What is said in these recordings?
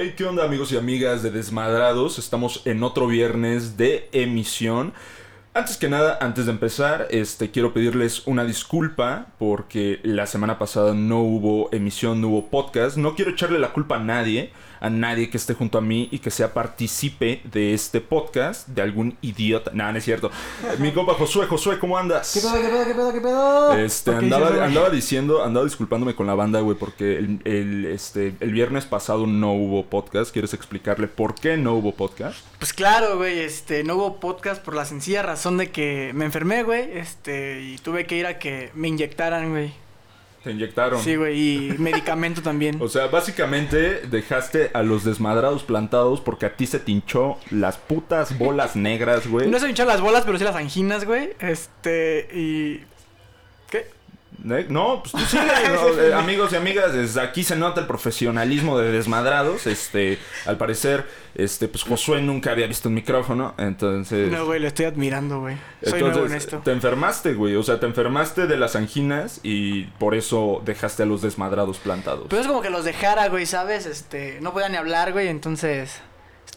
Hey, ¿qué onda amigos y amigas de Desmadrados? Estamos en otro viernes de emisión. Antes que nada, antes de empezar, este, quiero pedirles una disculpa porque la semana pasada no hubo emisión, no hubo podcast. No quiero echarle la culpa a nadie a nadie que esté junto a mí y que sea partícipe de este podcast, de algún idiota. Nada, no es cierto. Mi compa Josué, Josué, ¿cómo andas? ¿Qué pedo, qué pedo, qué pedo, qué pedo? Este, andaba, andaba diciendo, andaba disculpándome con la banda, güey, porque el, el, este, el viernes pasado no hubo podcast. ¿Quieres explicarle por qué no hubo podcast? Pues claro, güey, este, no hubo podcast por la sencilla razón de que me enfermé, güey, este, y tuve que ir a que me inyectaran, güey. Te inyectaron. Sí, güey, y medicamento también. O sea, básicamente dejaste a los desmadrados plantados porque a ti se te hinchó las putas bolas negras, güey. No se me hincharon las bolas, pero sí las anginas, güey. Este, y... ¿Eh? No, pues tú sigue, no, eh, amigos y amigas, desde aquí se nota el profesionalismo de desmadrados. Este, al parecer, este, pues Josué nunca había visto un micrófono, entonces. No, güey, lo estoy admirando, güey. Soy nuevo en esto. Te enfermaste, güey. O sea, te enfermaste de las anginas y por eso dejaste a los desmadrados plantados. Pero es como que los dejara, güey, ¿sabes? Este, no podía ni hablar, güey, entonces.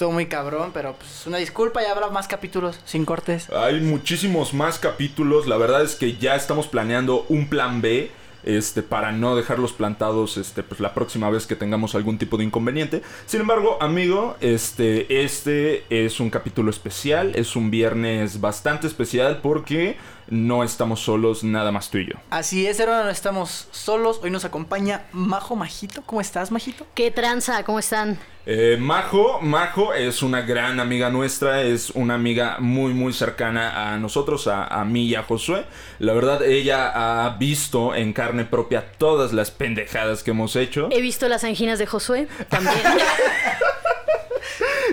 Estuvo muy cabrón, pero pues una disculpa, ya habrá más capítulos sin cortes. Hay muchísimos más capítulos. La verdad es que ya estamos planeando un plan B. Este, para no dejarlos plantados este, pues, la próxima vez que tengamos algún tipo de inconveniente. Sin embargo, amigo, este, este es un capítulo especial, es un viernes bastante especial porque no estamos solos, nada más tú y yo. Así es, ahora no estamos solos. Hoy nos acompaña Majo Majito. ¿Cómo estás, Majito? ¿Qué tranza? ¿Cómo están? Eh, Majo, Majo es una gran amiga nuestra, es una amiga muy muy cercana a nosotros, a, a, mí y a Josué. La verdad, ella ha visto en carne propia todas las pendejadas que hemos hecho. He visto las anginas de Josué también.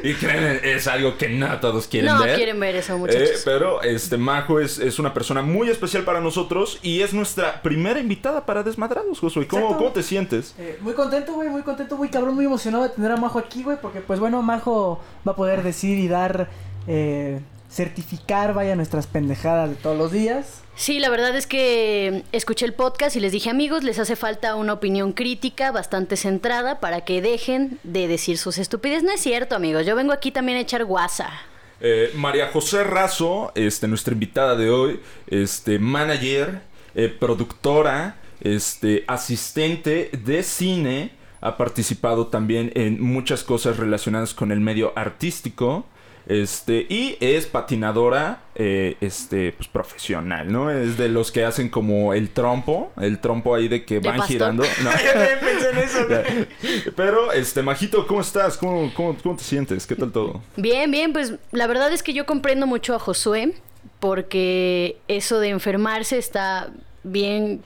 y créanme, es algo que no todos quieren no ver. No quieren ver eso, muchachos. Eh, pero este Majo es, es, una persona muy especial para nosotros y es nuestra primera invitada para Desmadrados, Josué. ¿Cómo, ¿Cómo, te sientes? Eh, muy contento, güey, muy contento, muy cabrón, muy emocionado de tener a Majo aquí, güey, porque pues bueno, Majo va a poder decir y dar, eh, certificar, vaya, nuestras pendejadas de todos los días. Sí, la verdad es que escuché el podcast y les dije, amigos, les hace falta una opinión crítica bastante centrada para que dejen de decir sus estupideces. No es cierto, amigos, yo vengo aquí también a echar guasa. Eh, María José Razo, este, nuestra invitada de hoy, este, manager, eh, productora, este, asistente de cine, ha participado también en muchas cosas relacionadas con el medio artístico. Este, y es patinadora, eh, este, pues profesional, ¿no? Es de los que hacen como el trompo, el trompo ahí de que ¿De van pastor? girando. No. Pensé en eso. Pero, este, Majito, ¿cómo estás? ¿Cómo, cómo, cómo te sientes? ¿Qué tal todo? Bien, bien, pues la verdad es que yo comprendo mucho a Josué porque eso de enfermarse está bien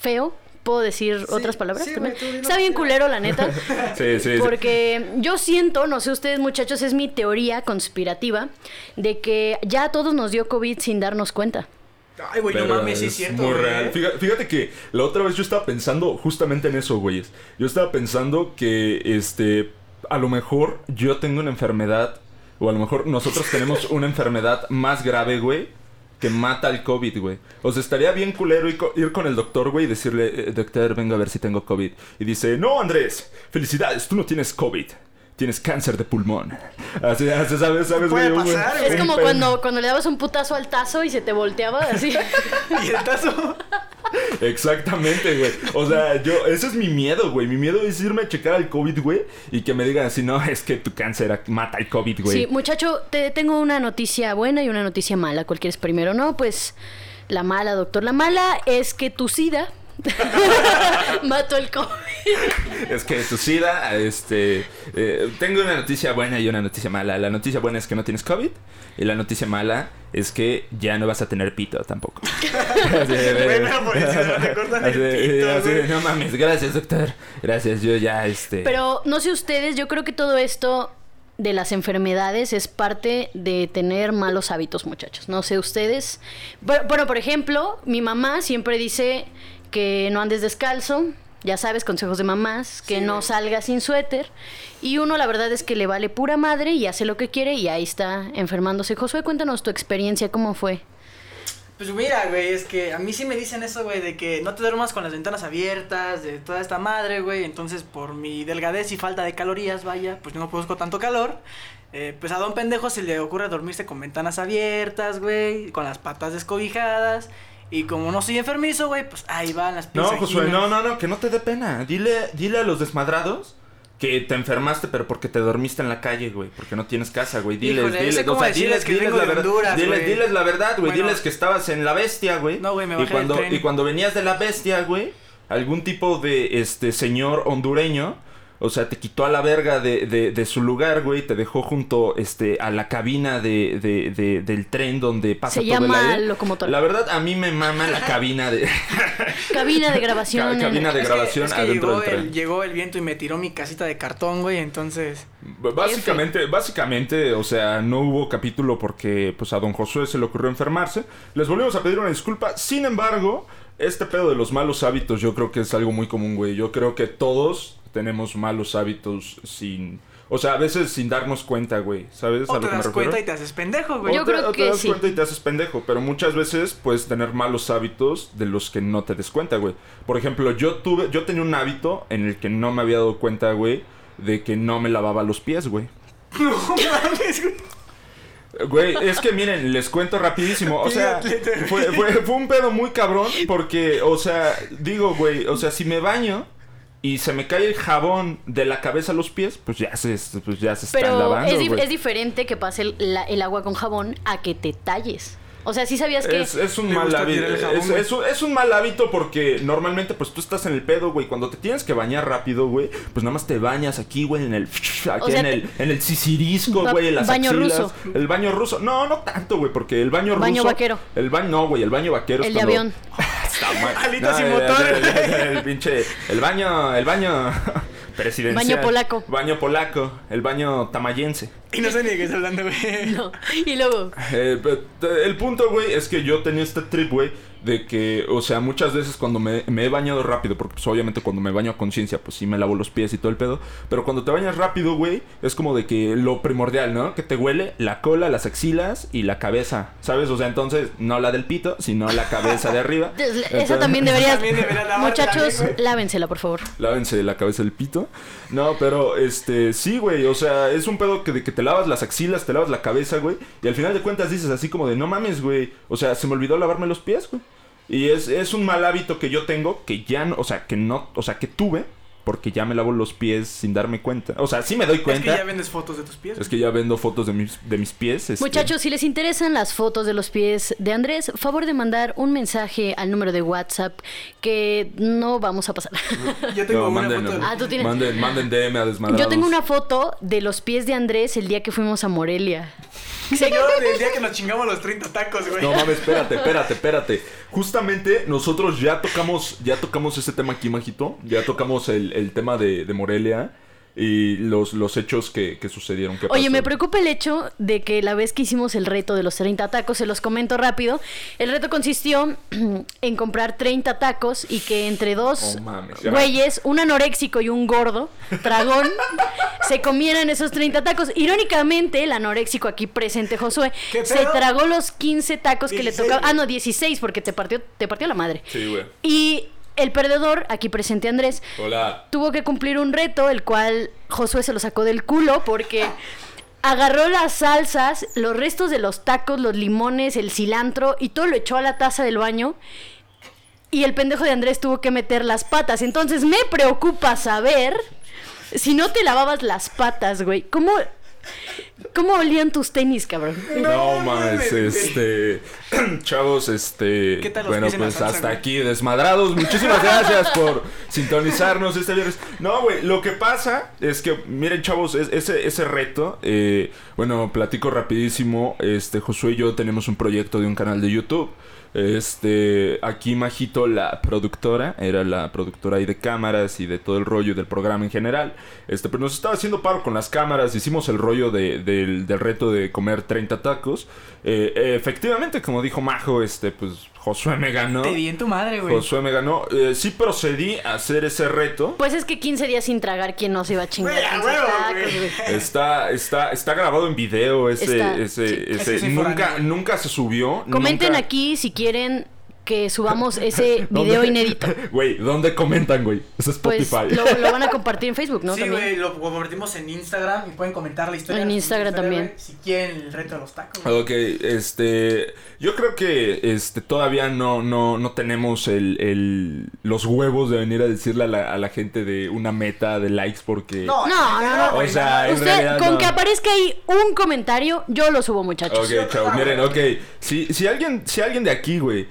feo. ¿Puedo decir Sí, otras palabras? sí, también? Está bien culero, la neta. Sí, sí, sí. Porque yo siento, no sé ustedes muchachos, es mi teoría conspirativa de que ya a todos nos dio COVID sin darnos cuenta. Ay, güey, no mames, sí es cierto, Muy güey. real. Fíjate, fíjate que la otra vez yo estaba pensando justamente en eso, güeyes. Yo estaba pensando que, este, a lo mejor yo tengo una enfermedad, o a lo mejor nosotros tenemos una enfermedad más grave, güey, que mata al COVID, güey. O sea, estaría bien culero ir co- ir con el doctor, güey, y decirle, "Eh, doctor, vengo a ver si tengo COVID. Y dice, no, Andrés, felicidades, tú no tienes COVID. Tienes cáncer de pulmón. Así, así, ¿sabes? ¿Sabes, Puede güey? Pasar, güey. Es como cuando, cuando le dabas un putazo al tazo y se te volteaba así. Y el tazo. Exactamente, güey. O sea, yo, ese es mi miedo, güey. Mi miedo es irme a checar al COVID, güey. Y que me digan así, no, es que tu cáncer mata el COVID, güey. Sí, muchacho, te tengo una noticia buena y una noticia mala. ¿Cuál quieres primero? No, pues la mala, doctor. La mala es que tu SIDA mató el COVID. Es que tu SIDA, este. eh, tengo una noticia buena y una noticia mala. La noticia buena es que no tienes COVID. Y la noticia mala es que ya no vas a tener pito tampoco. Así de- Bueno, pues, te cortan el así pito, así no mames, gracias, doctor. Gracias, yo ya, este. Pero no sé ustedes, yo creo que todo esto de las enfermedades es parte de tener malos hábitos, muchachos. No sé ustedes. Bueno, por ejemplo, mi mamá siempre dice que no andes descalzo. Ya sabes, consejos de mamás, que Sí, no salga sin suéter. Y uno, la verdad es que le vale pura madre y hace lo que quiere y ahí está enfermándose. Josué, cuéntanos tu experiencia, ¿cómo fue? Pues mira, güey, es que a mí sí me dicen eso, güey, de que no te duermas con las ventanas abiertas, de toda esta madre, güey. Entonces, por mi delgadez y falta de calorías, vaya, pues no produzco tanto calor. Eh, pues a don pendejo se le ocurre dormirse con ventanas abiertas, güey, con las patas descobijadas. Y como no soy enfermizo, güey, pues ahí van las No, pies Josué, no, no, no, que no te dé pena. Dile, dile a los desmadrados que te enfermaste, pero porque te dormiste en la calle, güey. Porque no tienes casa, güey. Diles, Híjole, diles, o sea, diles, que diles la verdad. Honduras, diles, diles la verdad, güey. Bueno. diles que estabas en la bestia, güey. No, güey, me y bajé del cuando tren. Y cuando venías de la bestia, güey, algún tipo de este señor hondureño. O sea, te quitó a la verga de, de, de su lugar, güey. Te dejó junto este, a la cabina de, de, de- del tren donde pasa Se todo el llama aire. locomotora. La verdad, a mí me mama la cabina de... Cabina de grabación. Ca- cabina de Es que- grabación es que adentro llegó del tren. el, llegó el viento y me tiró mi casita de cartón, güey, entonces... B- Básicamente, básicamente, o sea, no hubo capítulo porque pues a don Josué se le ocurrió enfermarse. Les volvimos a pedir una disculpa. Sin embargo, este pedo de los malos hábitos yo creo que es algo muy común, güey. Yo creo que todos tenemos malos hábitos sin... O sea, a veces sin darnos cuenta, güey. ¿Sabes a O lo te que me das refiero? cuenta y te haces pendejo, güey. Yo O te- creo o te que das sí. cuenta y te haces pendejo, pero muchas veces puedes tener malos hábitos de los que no te des cuenta, güey. Por ejemplo, yo tuve, yo tenía un hábito en el que no me había dado cuenta, güey, de que no me lavaba los pies, güey. No mames, güey. Güey, es que miren, les cuento rapidísimo. O sea, fue, fue, fue un pedo muy cabrón porque, o sea, digo, güey, o sea, si me baño y se me cae el jabón de la cabeza a los pies, pues ya se, pues ya se están Pero lavando, es, es diferente que pase el, la- el agua con jabón a que te talles. O sea, sí sabías que... Es, es un mal hábito. jabón, Es, un, es un mal hábito porque normalmente, pues tú estás en el pedo, güey. Cuando te tienes que bañar rápido, güey, pues nada más te bañas aquí, güey, en el. Aquí O sea, en el, en el sisirisco, güey, en las baño axilas. ruso. El baño ruso. No, no tanto, güey, porque el baño ruso. Baño vaquero. El baño, no, güey, el baño vaquero es El de cuando- avión. Está mal. Alitas sin el- motor. El, el- el pinche. El baño. El baño. Presidencial. Baño polaco. Baño polaco. El baño tamayense. Y no sé ni de qué estás hablando, güey. No. Y luego... Eh, el punto, güey, es que yo tenía este trip, güey, de que, o sea, muchas veces cuando me, me he bañado rápido, porque pues obviamente cuando me baño a conciencia, pues sí me lavo los pies y todo el pedo, pero cuando te bañas rápido, güey, es como de que lo primordial, ¿no? Que te huele la cola, las axilas y la cabeza, ¿sabes? O sea, entonces, no la del pito, sino la cabeza de arriba. Esa también debería... También Muchachos, lávensela, por favor. Lávense la cabeza del pito. No, pero este, sí, güey. O sea, es un pedo que de que te lavas las axilas, te lavas la cabeza, güey. Y al final de cuentas dices así como de no mames, güey. O sea, se me olvidó lavarme los pies, güey. Y es, es un mal hábito que yo tengo, que ya no, o sea, que no, o sea, que tuve, porque ya me lavo los pies sin darme cuenta. O sea, sí me doy Es que cuenta. ya vendes fotos de tus pies. Es que ya vendo fotos de mis, de mis pies. este. Muchachos, si les interesan las fotos de los pies de Andrés, favor de mandar un mensaje al número de WhatsApp que no vamos a pasar. Yo tengo No, una manden, foto. de- Ah, tú tienes- manden, manden DM a desmadrados. Yo tengo una foto de los pies de Andrés el día que fuimos a Morelia. Señor, del día que nos chingamos los 30 tacos, güey. No mames, espérate, espérate, espérate. Justamente nosotros ya tocamos, ya tocamos ese tema aquí, Majito. Ya tocamos el, el tema de, de Morelia y los, los hechos que, que sucedieron. ¿Qué Oye, pasó? me preocupa el hecho de que la vez que hicimos el reto de los 30 tacos, se los comento rápido, el reto consistió en comprar 30 tacos y que entre dos Oh, mames, güeyes, un anoréxico y un gordo, dragón, se comieran esos 30 tacos. Irónicamente, el anoréxico aquí presente, Josué, ¿Qué se tragó los 15 tacos que le 16, tocaba. Ah, no, 16 porque te partió, te partió la madre. Sí, güey. Y el perdedor, aquí presente Andrés, Hola. tuvo que cumplir un reto, el cual Josué se lo sacó del culo porque agarró las salsas, los restos de los tacos, los limones, el cilantro y todo lo echó a la taza del baño. Y el pendejo de Andrés tuvo que meter las patas. Entonces me preocupa saber si no te lavabas las patas, güey. ¿Cómo, cómo olían tus tenis, cabrón? No, mames, mames. este. Chavos, este. ¿Qué tal los bueno, pues salsa, hasta güey? aquí, desmadrados. Muchísimas gracias por sintonizarnos este viernes. No, güey, lo que pasa es que, miren, chavos, es- ese, ese reto, eh, bueno, platico rapidísimo. Este, Josué y yo tenemos un proyecto de un canal de YouTube. Este, aquí Majito, la productora, era la productora ahí de cámaras y de todo el rollo del programa en general. Este, pero nos estaba haciendo paro con las cámaras, hicimos el rollo de, del, del reto de comer 30 tacos. Eh, efectivamente, como dijo Majo, este, pues Josué me ganó. Te di en tu madre, güey. Josué me ganó. Eh, sí procedí a hacer ese reto. Pues es que 15 días sin tragar, ¿quién no se iba a chingar? Güey, a 15 huevo, tacos, güey. güey? Está, está, está grabado en video ese, Está, ese, sí. ese- nunca, nunca se subió. Comenten nunca- aquí si quieren que subamos ese ¿Dónde- video inédito. Güey, ¿dónde comentan, güey? Es Pues Spotify. lo, lo van a compartir en Facebook, ¿no? sí, güey, lo convertimos en Instagram y pueden comentar la historia. En Instagram historia, también. Si quieren el reto de los tacos. güey. Ok, este, yo creo que este todavía no, no, no tenemos el, el- los huevos de venir a decirle a la, a la gente de una meta de likes porque... No, No, no, no. O sea, en Usted, realidad con no. que aparezca ahí un comentario, yo lo subo, muchachos. Ok, chao. Miren, ok. Si, si alguien, si alguien de aquí, güey,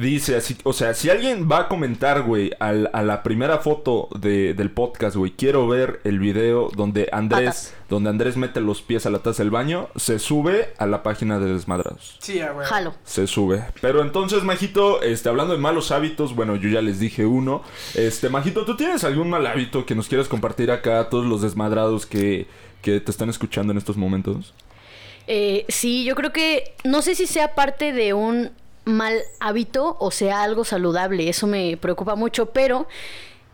dice así, o sea, si alguien va a comentar, güey, al- a la primera foto de- del podcast, güey, quiero ver el video donde Andrés, Patas. donde Andrés mete los pies a la taza del baño, se sube a la página de Desmadrados. Sí, güey. Jalo. Se sube. Pero entonces, Majito, este, hablando de malos hábitos, bueno, yo ya les dije uno. Este, Majito, ¿tú tienes algún mal hábito que nos quieras compartir acá a todos los desmadrados que, que te están escuchando en estos momentos? Eh, sí, yo creo que no sé si sea parte de un mal hábito o sea algo saludable, eso me preocupa mucho, pero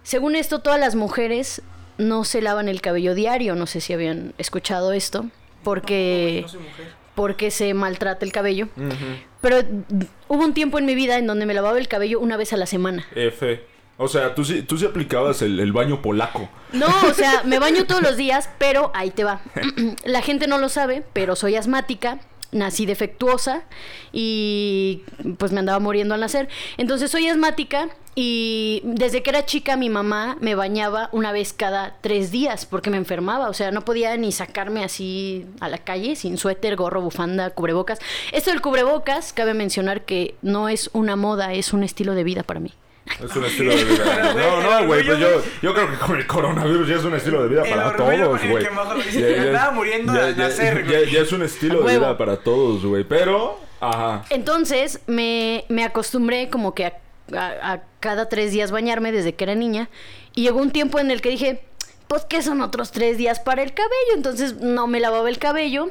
según esto todas las mujeres no se lavan el cabello diario, no sé si habían escuchado esto, porque No porque se maltrata el cabello. Pero hubo un tiempo en mi vida en donde me lavaba el cabello una vez a la semana. F. O sea, tú sí, tú sí aplicabas el, el baño polaco. No, o sea, me baño todos los días, pero ahí te va. La gente no lo sabe, pero soy asmática, nací defectuosa y pues me andaba muriendo al nacer. Entonces soy asmática y desde que era chica mi mamá me bañaba una vez cada tres días porque me enfermaba. O sea, no podía ni sacarme así a la calle sin suéter, gorro, bufanda, cubrebocas. Esto del cubrebocas, cabe mencionar que no es una moda, es un estilo de vida para mí. Es un estilo de vida. No, no, güey, pues yo, yo creo que con el coronavirus ya es un estilo de vida para todos, güey. muriendo ya- ya- nacer, ya- güey. ya es un estilo de vida para todos, güey. Pero, ajá. Entonces me, me acostumbré como que a, a- a cada tres días bañarme desde que era niña. Y llegó un tiempo en el que dije, pues que son otros tres días para el cabello. Entonces no me lavaba el cabello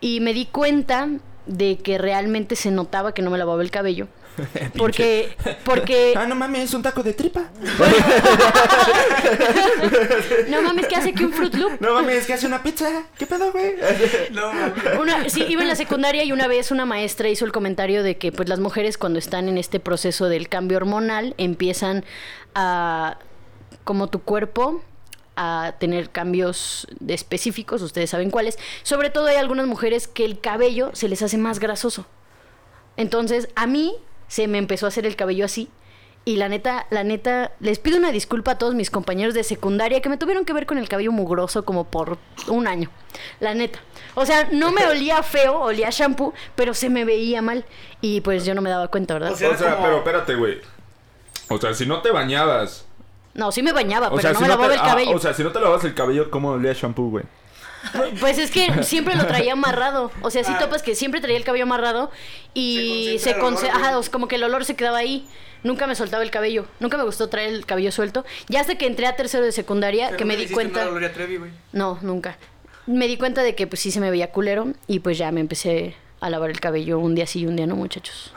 y me di cuenta de que realmente se notaba que no me lavaba el cabello. Porque, porque, Ah, no mames, es un taco de tripa. no mames, ¿qué hace que un Fruit Loop? No mames, es que hace una pizza. ¿Qué pedo, güey? No, mames. Una, sí, iba en la secundaria y una vez una maestra hizo el comentario de que pues las mujeres cuando están en este proceso del cambio hormonal empiezan a como tu cuerpo a tener cambios de específicos, ustedes saben cuáles. Sobre todo hay algunas mujeres que el cabello se les hace más grasoso. Entonces, a mí se me empezó a hacer el cabello así. Y la neta, la neta, les pido una disculpa a todos mis compañeros de secundaria que me tuvieron que ver con el cabello mugroso como por un año. La neta. O sea, no me olía feo, olía shampoo, pero se me veía mal. Y pues yo no me daba cuenta, ¿verdad? O sea, O sea, como- pero espérate, güey. O sea, si no te bañabas. no, sí me bañaba, O pero sea, no si me no lavaba te, el ah, cabello. o sea, si no te lavabas el cabello, ¿cómo olía shampoo, güey? Pues es que siempre lo traía amarrado. O sea, sí Ah. topas que siempre traía el cabello amarrado y Se se concentra conce- ajá, sea, como que el olor se quedaba ahí. Nunca me soltaba el cabello. Nunca me gustó traer el cabello suelto. Ya hasta que entré a tercero de secundaria, Pero que me di cuenta. Gloria Trevi, güey. No, nunca. Me di cuenta de que pues sí se me veía culero y pues ya me empecé a lavar el cabello un día sí y un día no, muchachos.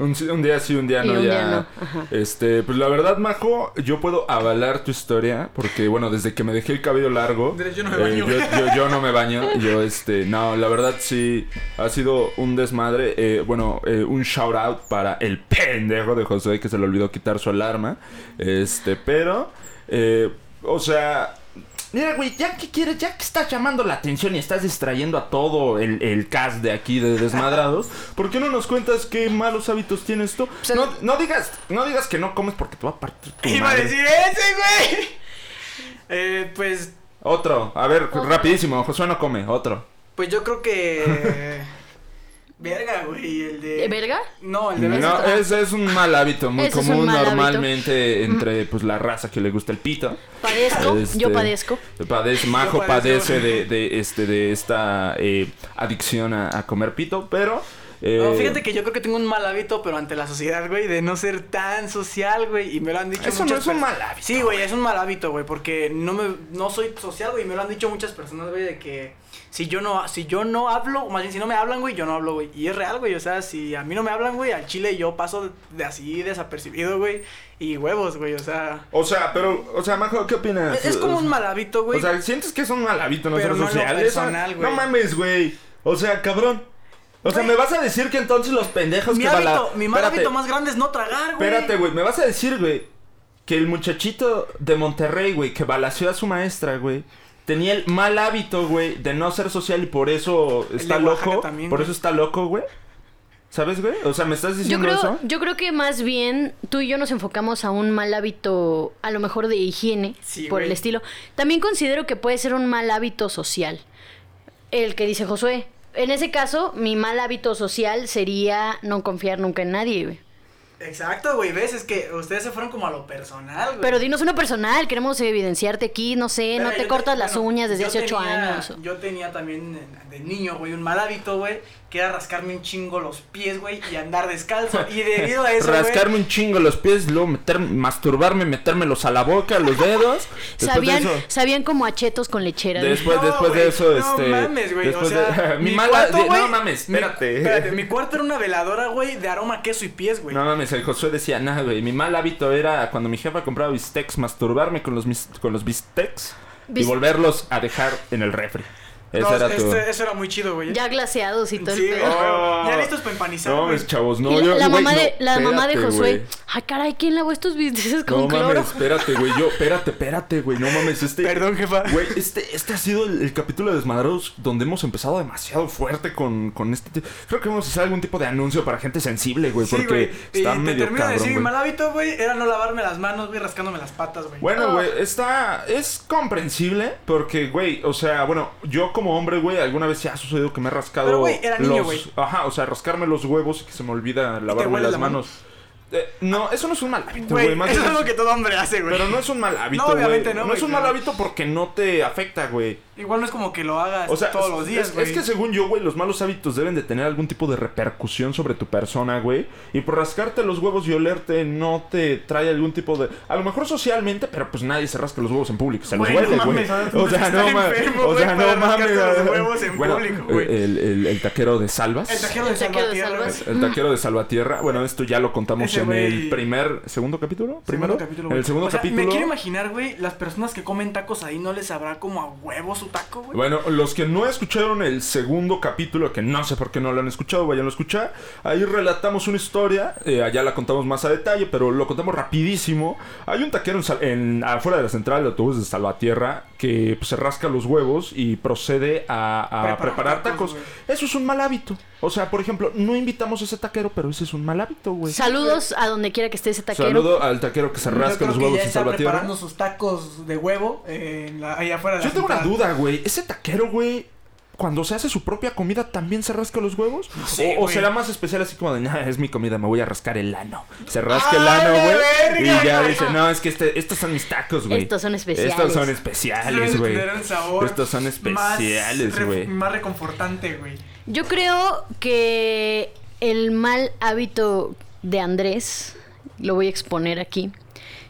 Un, un día sí, un día Y no, un ya. día no, ajá. Este, pues la verdad, Majo, yo puedo avalar tu historia. Porque, bueno, desde que me dejé el cabello largo. Yo no me eh, baño. yo, yo- yo no me baño. Yo, este, no, la verdad sí ha sido un desmadre. Eh, bueno, eh, un shout out para el pendejo de José que se le olvidó quitar su alarma. Este, pero, eh, o sea. Mira, güey, ya que quieres, ya que estás llamando la atención y estás distrayendo a todo el, el cast de aquí de Desmadrados, ¿por qué no nos cuentas qué malos hábitos tienes tú? sea, no, no digas, no digas que no comes porque te va a partir tu Iba a decir ese, güey. Eh, pues, Otro, a ver, Otro. rapidísimo, Josué no come, otro. pues yo creo que. Verga, güey, el de. ¿De verga? No, el de No, verga. es, es un mal hábito muy Ese común mal hábito. normalmente entre pues la raza que le gusta el pito. Padezco, Este, yo padezco. Padece, Majo padece de, de, este, de esta eh, adicción a, a comer pito, pero Eh, No, fíjate que yo creo que tengo un mal hábito, pero ante la sociedad, güey, de no ser tan social, güey, y me lo han dicho Eso no muchas es un mal hábito, Sí, güey, es un mal hábito, güey, porque no me no soy social, güey, y me lo han dicho muchas personas, güey, de que si yo no si yo no hablo, o más bien si no me hablan, güey, yo no hablo, güey. Y es real, güey, o sea, si a mí no me hablan, güey, al chile yo paso de así desapercibido, güey, y huevos, güey, o sea, O sea, pero, o sea, Majo, ¿qué opinas? es, es como un mal hábito, güey. O sea, ¿sientes que es un mal hábito no Pero no lo social? personal, Eso- güey. No mames, güey. O sea, cabrón. O sea, Güey. me vas a decir que entonces los pendejos mi que bala- hábito, mi mal Espérate, hábito más grande es no tragar, güey. Espérate, güey. Me vas a decir, güey, que el muchachito de Monterrey, güey, que balació a su maestra, güey, tenía el mal hábito, güey, de no ser social y por eso está loco. también, por güey. eso está loco, güey. ¿Sabes, güey? O sea, me estás Yo diciendo creo, eso. yo creo que más bien tú y yo nos enfocamos a un mal hábito, a lo mejor de higiene, Sí, por el estilo. También considero que puede ser un mal hábito social. El que dice Josué. En ese caso, mi mal hábito social sería no confiar nunca en nadie, güey. Exacto, güey, ves, es que ustedes se fueron como a lo personal, güey. Pero dinos uno personal, queremos evidenciarte aquí, no sé, Pero no te te- cortas las bueno, uñas desde hace ocho años. o- Yo tenía también eh, de niño, güey, un mal hábito, güey, que era rascarme un chingo los pies, güey, y andar descalzo. Y debido a eso, güey, Rascarme un chingo los pies, luego meter, masturbarme, metérmelos a la boca, los dedos. De Sabían, eso- sabían como a chetos con lechera. güey. Después, No, después de eso, no este. mames, güey, o sea, de, mi mi mala. cuarto, de- güey, no mames, mi- espérate. espérate, mi cuarto era una veladora, güey, de aroma, queso y pies, güey. No mames, el Josué decía, nada, güey. Mi mal hábito era cuando mi jefa compraba bistecs, masturbarme con los, mis- con los bistecs y volverlos a dejar en el refri. Ese No, era tu. este- eso era muy chido, güey. Ya glaseados y todo Sí, el. Oh. ya listos para empanizar, No mames, chavos, no. Y la, yo, la güey, mamá no, de, la mamá de Josué. güey. Ay, caray, ¿quién lavó estos bisteces con No cloro? mames, espérate, güey. Yo, espérate, espérate, güey. No mames, este. Perdón, jefa. Güey, este, este ha sido el, el capítulo de Desmadrados donde hemos empezado demasiado fuerte con, con este. Creo que vamos a hacer algún tipo de anuncio para gente sensible, güey. Sí, porque güey. Y está te medio termino de decir, mi mal hábito, güey, era no lavarme las manos, güey, rascándome las patas, güey. Bueno, Ah. güey, está. Es comprensible porque, güey, o sea, bueno, yo como hombre, güey, alguna vez ya ha sucedido que me he rascado. Pero, güey, era niño, los- güey. Ajá, o sea, rascarme los huevos y que se me olvida lavarme las la mano? Eh, no, eso no es un mal hábito, Güey, eso bien es lo que todo hombre hace, güey. Pero no es un mal hábito, No, obviamente no, No es güey, un mal pero- hábito porque no te afecta, güey. Igual no es como que lo hagas O sea, todos los días, es, güey. es que según yo, güey, los malos hábitos deben de tener algún tipo de repercusión sobre tu persona, güey. Y por rascarte los huevos y olerte no te trae algún tipo de... A lo mejor socialmente, pero pues nadie se rasca los huevos en público. Se los Güey, no. O sea, Está no mames. enfermo, O sea, para no mames. los huevos en Bueno, público, güey. El, el, el taquero de Salvas. El taquero de El taquero de Salvatierra, güey. El taquero de Salvatierra. Bueno, esto ya lo contamos Ese en el primer... ¿Segundo capítulo? ¿Primero? Segundo capítulo, en el segundo O sea, capítulo... Me quiero imaginar, güey, las personas que comen tacos ahí no les sabrá como a huevo su taco, güey. Bueno, los que no escucharon el segundo capítulo, que no sé por qué no lo han escuchado, vayan a escuchar. Ahí relatamos una historia, eh, allá la contamos más a detalle, pero lo contamos rapidísimo. Hay un taquero en, en- afuera de la central de autobús de Salvatierra que pues, se rasca los huevos y procede a, a Preparar preparar tacos. Eso es un mal hábito. O sea, por ejemplo, no invitamos a ese taquero, pero ese es un mal hábito, güey. Saludos a donde quiera que esté ese taquero. Saludo al taquero que se rasca los huevos en está Salvatierra. preparando sus tacos de huevo eh, en la- ahí afuera de Yo la tengo una duda, güey. ¿Ese taquero, güey, cuando se hace su propia comida también se rasca los huevos? o, será más especial así como de, nah, es mi comida, me voy a rascar el ano. Se rasca el ¡Ah, ano, güey. Y ya dice, no, es que este, estos son mis tacos, güey. Estos son especiales. Estos son especiales, güey. Estos son más especiales, re- güey. Más reconfortante, güey. Yo creo que el mal hábito de Andrés, lo voy a exponer aquí.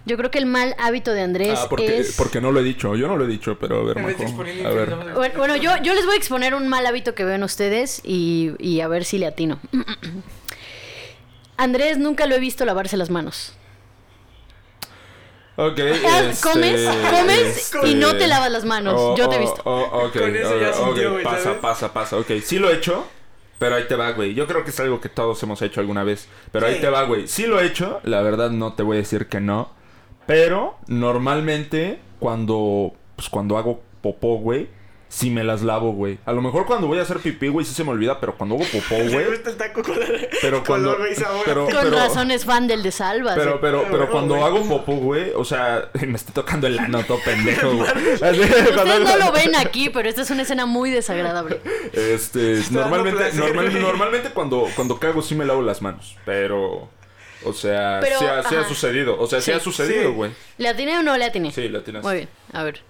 Yo creo que el mal hábito de Andrés Ah, porque, es... porque no lo he dicho. Yo no lo he dicho, pero a ver, Majo, A ver. Bueno, bueno, yo, yo les voy a exponer un mal hábito que veo en ustedes y, y a ver si le atino. Andrés nunca lo he visto lavarse las manos. Ok, este, comes, comes este, y no te lavas las manos. oh, Yo te he oh, visto. oh, ok, Con eso ya ok, sintió, ok, güey, pasa, ¿sabes? pasa, pasa. Ok, sí lo he hecho, pero ahí te va, güey. Yo creo que es algo que todos hemos hecho alguna vez. Pero ahí te va, güey. Sí lo he hecho, la verdad no te voy a decir que no. Pero normalmente cuando, pues cuando hago popó, güey, sí me las lavo, güey. A lo mejor cuando voy a hacer pipí, güey, sí se me olvida, pero cuando hago popó, güey. gusta el taco con Pero cuando... color, güey, sabor. pero- Con pero- razón es fan del de Salvas. pero, eh. pero, pero bueno, cuando hago popó, güey, o sea, me estoy tocando el ano todo pendejo, güey. Cuando Ustedes no lo ven aquí, pero esta es una escena muy desagradable. Este, normalmente, normal- normalmente cuando, cuando cago sí me lavo las manos, pero, o sea, Pero, sí, ha, sí ha sucedido, o sea, sí, Sí. ha sucedido, Sí. güey. ¿Le atiné o no le atiné? Sí, la tienes. Muy bien, a ver.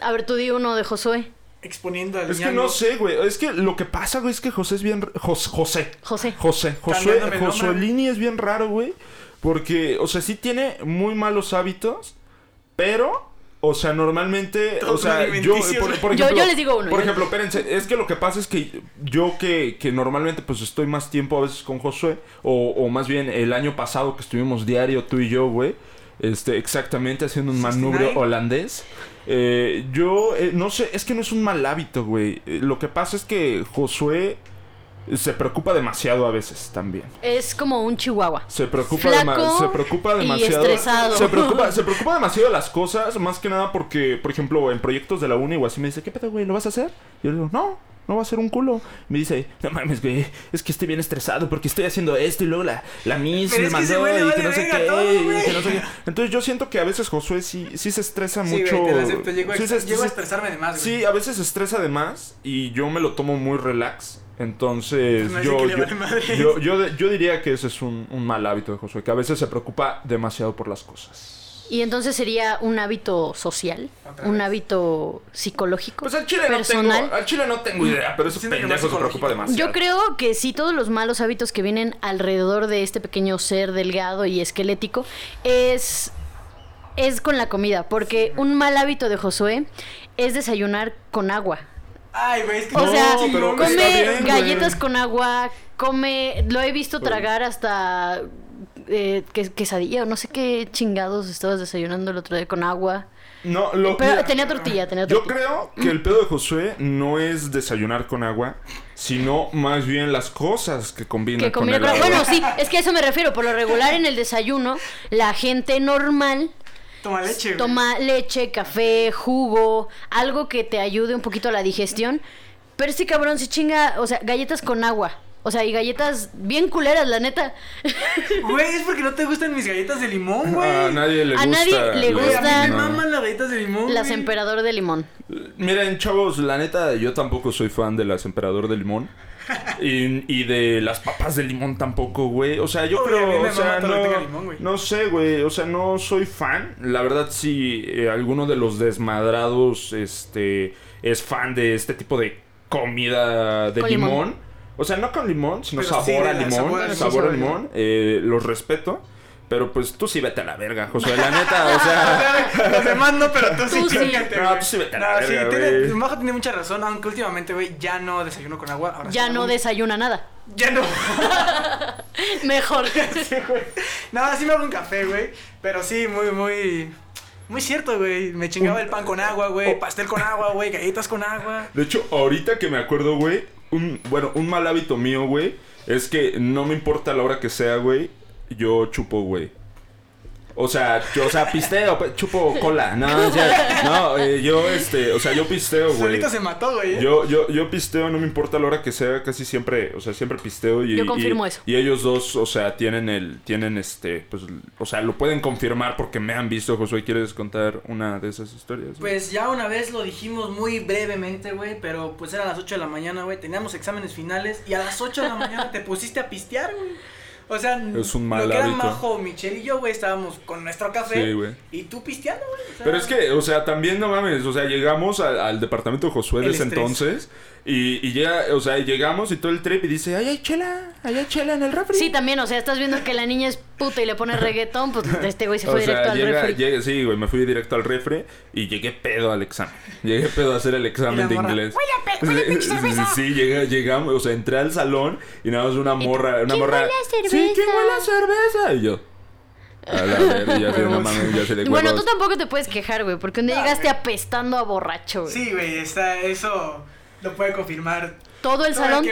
A ver, tú di uno de Josué. exponiendo al Es que ñango. no sé, güey. Es que lo que pasa, güey, es que José es bien... Jos- José. José. José. Josué, Josuelini es bien raro, güey. Porque, o sea, sí tiene muy malos hábitos, pero... O sea, normalmente, o sea, yo, por, por Yo- ejemplo, yo les digo uno, Por ejemplo, espérense, es que lo que pasa es que yo que, que normalmente pues estoy más tiempo a veces con Josué, o, o más bien el año pasado que estuvimos diario tú y yo, güey, este, exactamente haciendo un 69. manubrio holandés. eh, yo, eh, no sé, es que no es un mal hábito, güey. Eh, lo que pasa es que Josué se preocupa demasiado a veces también. Es como un chihuahua. Se preocupa, Flaco dema- se preocupa y demasiado. estresado. Se preocupa, se preocupa demasiado de las cosas, más que nada porque, por ejemplo, en proyectos de la uni o así me dice, ¿qué pedo, güey? ¿Lo vas a hacer? Y yo le digo, no, no va a ser un culo. Me dice, no mames, güey, es que estoy bien estresado porque estoy haciendo esto y luego la, la es que le y que no sé qué, todo, y güey. que no sé qué. Entonces yo siento que a veces Josué sí, sí se estresa Sí, mucho. güey, te la acepto. Llego, a- se- llego a estresarme de más, güey. Sí, a veces se estresa de más y yo me lo tomo muy relax. Entonces, No, yo, yo, yo, yo diría que ese es un, un mal hábito de Josué, que a veces se preocupa demasiado por las cosas. Y entonces sería un hábito social, un hábito psicológico, Pues al chile personal. no tengo, al chile no tengo idea, pero que pendejo se preocupa demasiado. Yo creo que sí, todos los malos hábitos que vienen alrededor de este pequeño ser delgado y esquelético es, es con la comida. Porque un mal hábito de Josué es desayunar con agua. Ay, güey, es que O no, sea, pero come bien, galletas güey. con agua, come. Lo he visto Pues- tragar hasta. eh, que- quesadilla o no sé qué chingados estabas desayunando el otro día con agua. No, lo, Pero mira, tenía tortilla, tenía Yo tortilla. creo que el pedo de Josué no es desayunar con agua, sino más bien las cosas que combinan Que con combina el con- agua. Bueno, sí, es que a eso me refiero. Por lo regular en el desayuno, la gente normal Toma leche, güey. toma leche, café, jugo, algo que te ayude un poquito a la digestión. Pero este cabrón se chinga, o sea, galletas con agua. O sea, y galletas bien culeras, la neta. Güey, es porque no te gustan mis galletas de limón, güey. A nadie le A gusta. nadie le a gustan- me maman las galletas de limón, Las güey. emperador de limón. Miren, chavos, la neta, yo tampoco soy fan de las emperador de limón. Y, y de las papas de limón tampoco, güey. O sea, yo Uy, creo, o sea, no, tenga limón, güey. no sé, güey. O sea, no soy fan. La verdad, sí, eh, alguno de los desmadrados, este, es fan de este tipo de comida de Con limón. limón. O sea, no con limón, sino Pero sabor sí, a limón. sabor Sabor, a- a sabor a limón. Eh, los respeto. Pero pues tú sí vete a la verga, José. La neta, o sea. Los demás no, pero tú sí Tú sí. No, tú sí vete a No, la sí, verga, tiene, güey. Majo tiene mucha razón, aunque últimamente, güey, ya no desayuno con agua. Ahora Ya sí, no desayuna nada. Ya no. Mejor. Sí, güey. No, sí me hago un café, güey. Pero sí, muy, muy. Muy cierto, güey. Me chingaba el pan con agua, güey. Pastel con agua, güey. Galletas con agua. De hecho, ahorita que me acuerdo, güey, un, bueno, un mal hábito mío, güey, es que no me importa la hora que sea, güey, yo chupo, güey. O sea, yo, o sea, pisteo, chupo cola. No, o sea, no, eh, yo, este, o sea, yo pisteo, güey. Solito se mató, güey. Yo, yo, yo pisteo, no me importa la hora que sea, casi siempre, o sea, siempre pisteo y, Yo confirmo y- eso. y ellos dos, o sea, tienen el, tienen este, pues, o sea, lo pueden confirmar porque me han visto, Josué, ¿quieres contar una de esas historias? Pues ya una vez lo dijimos muy brevemente, güey, pero pues era a las 8 de la mañana, güey, teníamos exámenes finales y a las 8 de la mañana te pusiste a pistear, güey. O sea, Es un mal lo que hábito. Majo, Michelle y yo, güey, estábamos con nuestro café Sí, güey. y tú pisteando, güey. o sea, Pero es que, o sea, también no mames, o sea, llegamos al, al departamento de Josué de ese estrés. entonces y, y llega, o sea, llegamos y todo el trip y dice, ay, hay chela, ay, hay chela en el refri. Sí, también, o sea, estás viendo que la niña es puta y le pone reggaetón, pues este güey se O fue sea, directo al llega, refri. llega- sí, güey, me fui directo al refri y llegué pedo al examen. Llegué pedo a hacer el examen de inglés. "Huele a pe- huele a pinche Sí, cerveza". Sí, llega- llegamos, o sea, entré al salón y nada más una morra, una "¿Quién morra. huele a Sí, ¿quién cerveza?" huele a cerveza? Y yo. A la verga, ya se, mames, ya se le Bueno, tú tampoco te puedes quejar, güey, porque un día No, llegaste apestando a borracho, güey. Sí, güey, está, eso lo puede confirmar. Todo el salón.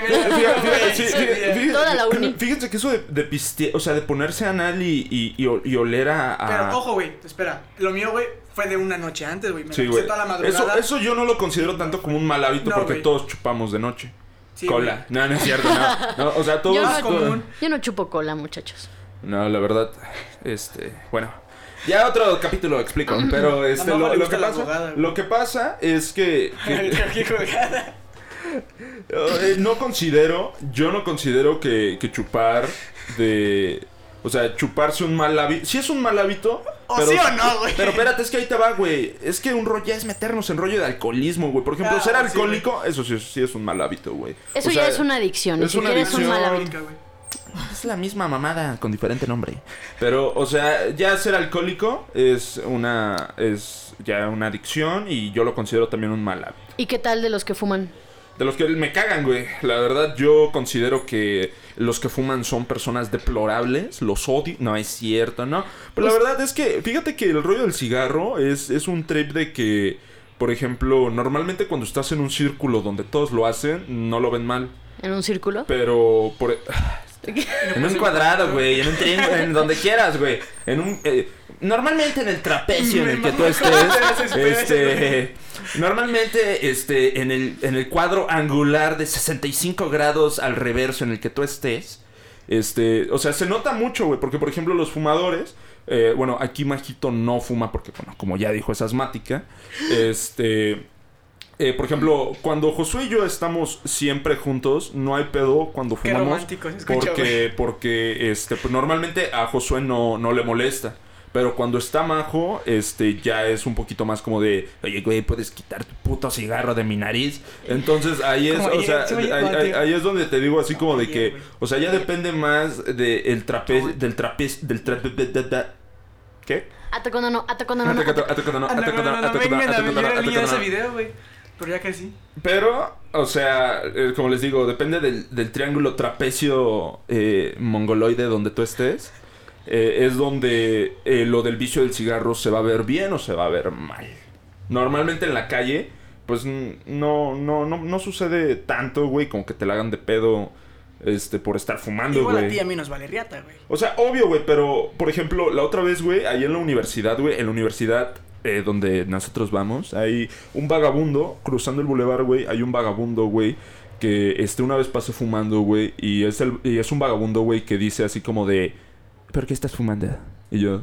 Toda la uni. Fíjense que eso de, de piste, o sea, de ponerse anal y, y, y, oler a. a- Pero ojo, güey, espera. Lo mío, güey, fue de una noche antes, güey. Me Sí, güey. toda la Eso, madrugada. eso yo no lo considero tanto como un mal hábito No, porque güey. todos chupamos de noche. Sí, Cola. No, no es cierto, no. No, o sea, todos. Yo no, todos- común. yo no chupo cola, muchachos. No, la verdad, este, bueno. Ya otro capítulo explico, pero este, lo, que pasa, lo que pasa es que, jugada. Eh, no considero, yo no considero que, que chupar de... O sea, chuparse un mal hábito... Sí es un mal hábito, ¿O pero, sí o no, güey? Pero espérate, es que ahí te va, güey. Es que un rollo ya es meternos en rollo de alcoholismo, güey. Por ejemplo, Ah, ser sí, alcohólico, eso sí, sí es un mal hábito, güey. Eso O ya es una adicción, es una siquiera es un mal adicción. hábito. güey. Es la misma mamada con diferente nombre. Pero, o sea, ya ser alcohólico es una es ya una adicción y yo lo considero también un mal hábito. ¿Y qué tal de los que fuman? De los que me cagan, güey. La verdad, yo considero que los que fuman son personas deplorables. Los odio. No es cierto, ¿no? Pero la verdad es que, fíjate que el rollo del cigarro es, es un trip de que, por ejemplo, normalmente cuando estás en un círculo donde todos lo hacen, no lo ven mal. ¿En un círculo? Pero por... En un cuadrado, güey, en un triángulo, en donde quieras, güey. En un eh, normalmente en el trapecio en el que tú estés, este normalmente este en el en el cuadro angular de 65 grados al reverso en el que tú estés, este, o sea, se nota mucho, güey, porque por ejemplo los fumadores eh, bueno, aquí Majito no fuma porque, bueno, como ya dijo, es asmática. Este, eh, por ejemplo, cuando Josué y yo estamos siempre juntos, no hay pedo cuando Qué fumamos. romántico se escucha, porque, porque, este, pues normalmente a Josué no, no le molesta. Pero cuando está majo, este, ya es un poquito más como de, oye, güey, puedes quitar tu puto cigarro de mi nariz. Entonces ahí es, Como o sea, ahí, es donde te digo así como de que, o sea, ya depende más de el trape, del trapez, del trape, ¿qué? Ata cuando no, ata cuando no, no, Ata- ata- ata- cuando güey. Pero ya que sí. Pero, o sea, eh, como les digo, depende del, del triángulo trapecio eh, mongoloide donde tú estés. eh, es donde lo del vicio del cigarro se va a ver bien o se va a ver mal. Normalmente en la calle, pues no, no, no, no sucede tanto, güey, como que te la hagan de pedo este, por estar fumando, Igual a güey. ti a mí nos vale riata, güey. O sea, obvio, güey, pero por ejemplo, la otra vez, güey, ahí en la universidad, güey, en la universidad eh, donde nosotros vamos, hay un vagabundo cruzando el bulevar, güey, hay un vagabundo, güey, que este una vez pasó fumando, güey, y es el y es un vagabundo, güey, que dice así como de, ¿por qué estás fumando? Y yo,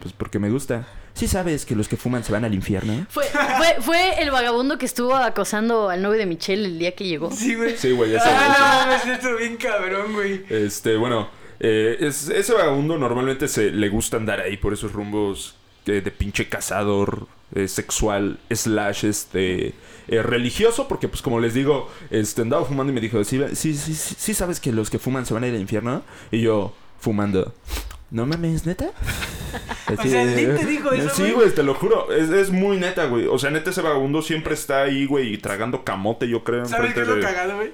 pues porque me gusta. Sí sabes que los que fuman se van al infierno. Fue, fue, fue el vagabundo que estuvo acosando al novio de Michelle el día que llegó. Sí, güey. Sí, güey, ese, Ah, no, esto bien cabrón, güey. Este, bueno, eh, es- ese vagabundo normalmente se le gusta andar ahí por esos rumbos de pinche cazador eh, sexual slash este eh, religioso porque pues como les digo este andaba fumando y me dijo sí sí sí sí, sabes que los que fuman se van a ir al infierno y yo fumando no mames neta O sea, ¿sí te dijo eso, sí güey? te lo juro es, es muy neta güey o sea neta ese vagabundo siempre está ahí güey tragando camote yo creo ¿Sabes qué es lo de- cagado, güey?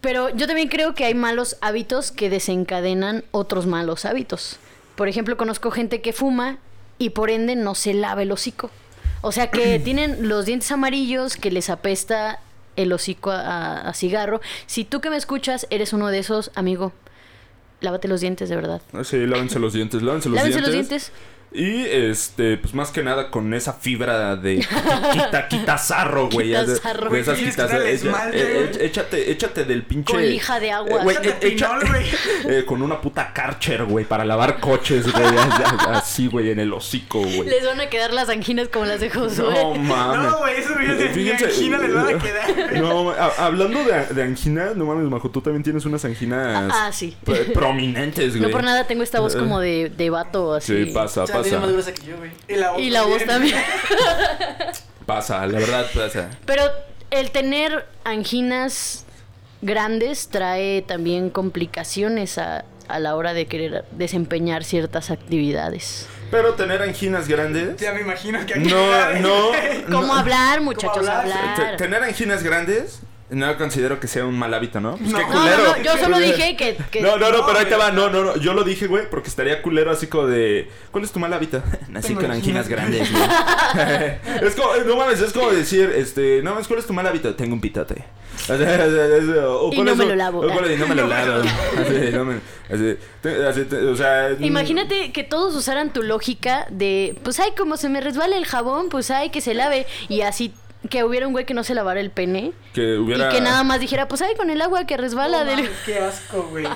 Pero yo también creo que hay malos hábitos que desencadenan otros malos hábitos. Por ejemplo, conozco gente que fuma y por ende no se lava el hocico. O sea que tienen los dientes amarillos, que les apesta el hocico a, a- a cigarro. Si tú que me escuchas eres uno de esos, amigo, lávate los dientes de verdad. Sí, lávense los dientes, lávense los Lávense dientes. los dientes. Y este, pues más que nada con esa fibra de quita, quita zarro, güey. Quitazarro. esas Güey, tienes quitas- eh, güey. eh, échate, échate del pinche. Con lija de agua. Eh, güey, Échate eh, echa- pinol, güey. eh, con una puta Karcher, güey, para lavar coches, güey. Así, güey, en el hocico, güey. Les van a quedar las anginas como las de Josué. No mames. No, güey, esos güeyes de Eh, fíjense, angina les van a quedar. No, a- hablando de, de anginas, no mames, Majo, tú también tienes unas anginas Ah, sí. pr- prominentes, güey. No por nada tengo esta voz como de, de vato así. Sí, pasa, O tiene más gruesa que yo, güey. Y la voz, Y la voz también. Pasa, la verdad pasa. Pero el tener anginas grandes trae también complicaciones a, a la hora de querer desempeñar ciertas actividades. Pero tener anginas grandes. Ya me imagino que aquí. No, no. ¿Cómo no. hablar, muchachos? hablar? hablar. Te- Tener anginas grandes no considero que sea un mal hábito, ¿no? Pues No. qué culero. no, no, yo solo dije que... que- No, no, no, pero ahí te va. No, no, no. Yo lo dije, güey, porque estaría culero así como de. ¿Cuál es tu mal hábito? Nací con anginas grandes, güey. es como, no mames, es como decir, este, no mames, ¿cuál es tu mal hábito? Tengo un pitote. O sea, Y ¿cuál no es me lo lavo. o cuál es- y no me lo lavo. o sea. Imagínate que todos usaran tu lógica de, pues ay, como se me resbala el jabón, pues ay, que se lave. Y así que hubiera un güey que no se lavara el pene. Que hubiera. Y que nada más dijera, pues ay, con el agua que resbala No del... mames, Qué asco, güey.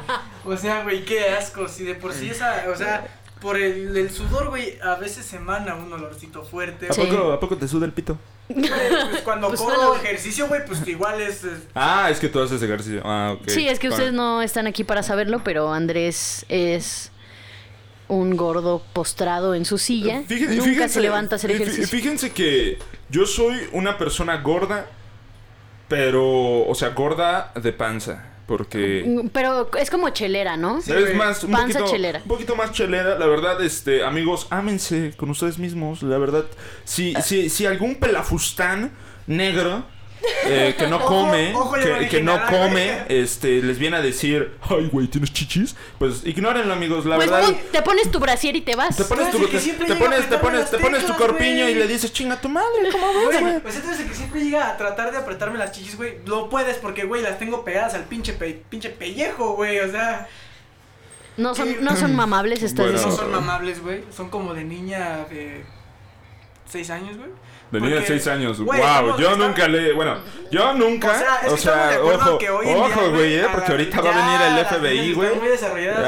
O sea, güey, qué asco. Si de por sí esa. O sea, por el, el sudor, güey, a veces emana un olorcito fuerte. ¿A Sí. poco, ¿A poco te suda el pito? Pues cuando Pues corro bueno. ejercicio, güey, pues igual es. es- Ah, es que tú haces ejercicio. Ah, ok. Sí, es que ustedes no están aquí para saberlo, pero Andrés es un gordo postrado en su silla. Fíjense- Nunca fíjense- se levanta a hacer ejercicio. Fíjense que yo soy una persona gorda, pero, o sea, gorda de panza. Porque Mm, Pero es como chelera, ¿no? Sí, es más, un Panza poquito, chelera. un poquito más chelera. La verdad, este, amigos, ámense con ustedes mismos. La verdad, si, si, si algún pelafustán negro eh, que no Ojo, come, ojo, le que, que no come, este, les viene a decir, ay, güey, ¿tienes chichis? Pues ignórenlo, amigos. La Pues verdad. pon- te pones tu brasier y te vas. Te pones, tu, te, te pones, te pones, te pones tu corpiño güey. y le dices, chinga tu madre, ¿cómo ves, Güey, pues entonces el que siempre llega a tratar de apretarme las chichis, güey, lo puedes porque, güey, las tengo pegadas al pinche, pe- pinche pellejo, güey, o sea, No son, no son mamables, estás Bueno. no son mamables, güey, son como de niña de 6 años, güey. De niña de Porque, 6 años. wow, yo nunca le. Bueno, yo nunca. O sea, es que o sea, estamos de acuerdo ojo, que hoy ojo, güey, eh, porque ahorita va a venir el FBI, güey.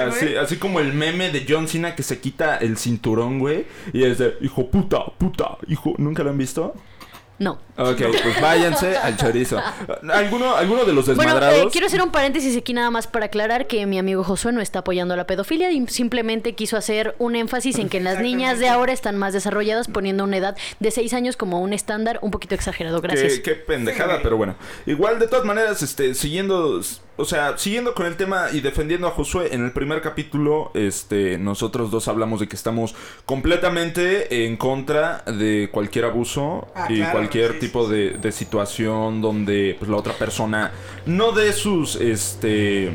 Así, güey. así como el meme de John Cena que se quita el cinturón, güey. Y es de, hijo puta, puta, hijo. ¿Nunca lo han visto? No. Ok, pues váyanse al chorizo. ¿Alguno, alguno de los Bueno, desmadrados? eh, quiero hacer un paréntesis aquí nada más para aclarar que mi amigo Josué no está apoyando la pedofilia y simplemente quiso hacer un énfasis en que las niñas de ahora están más desarrolladas poniendo una edad de 6 años como un estándar un poquito exagerado. Gracias. Qué, qué pendejada, pero bueno. Igual, de todas maneras, este, siguiendo, o sea, siguiendo con el tema y defendiendo a Josué, en el primer capítulo, este, nosotros dos hablamos de que estamos completamente en contra de cualquier abuso Ah, y claro, cualquier sí, tipo sí, de, de situación donde pues, la otra persona no dé sus, este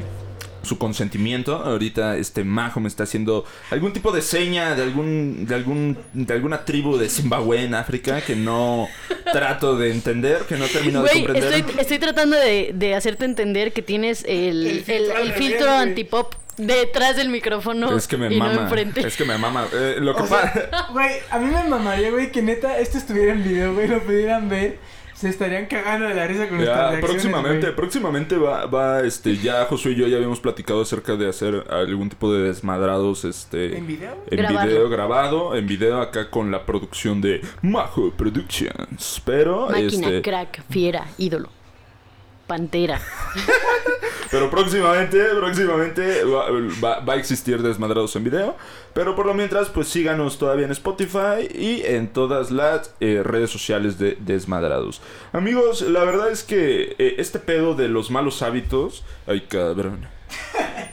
su consentimiento. Ahorita este Majo me está haciendo algún tipo de seña de algún de algún de alguna tribu de Zimbabue en África que no trato de entender, que no termino de comprender. estoy, estoy tratando de, de hacerte entender que tienes el, El el, filtro el antipop detrás del micrófono es que me y no mama, enfrente. es que me mama. Eh, lo que Güey, a mí me mamaría, güey, que neta esto estuviera en video, güey, lo pudieran ver. Se estarían cagando de la risa con Ya, próximamente, güey. próximamente va, va, este, ya Josué y yo ya habíamos platicado acerca de hacer algún tipo de desmadrados, este, ¿En video? en Grabarlo. video grabado, en video acá con la producción de Majo Productions, pero, Máquina, este, crack, fiera, ídolo. Pantera. pero próximamente, próximamente va, va- va a existir desmadrados en video, pero por lo mientras, pues síganos todavía en Spotify y en todas las eh, redes sociales de desmadrados. Amigos, la verdad es que eh, este pedo de los malos hábitos, ay cabrón.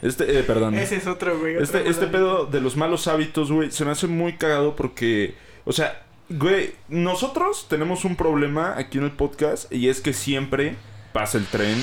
Este, eh, perdón. Ese es otro, güey. otro Este, este pedo de los malos hábitos, güey, se me hace muy cagado porque, o sea, güey, nosotros tenemos un problema aquí en el podcast y es que siempre pasa el tren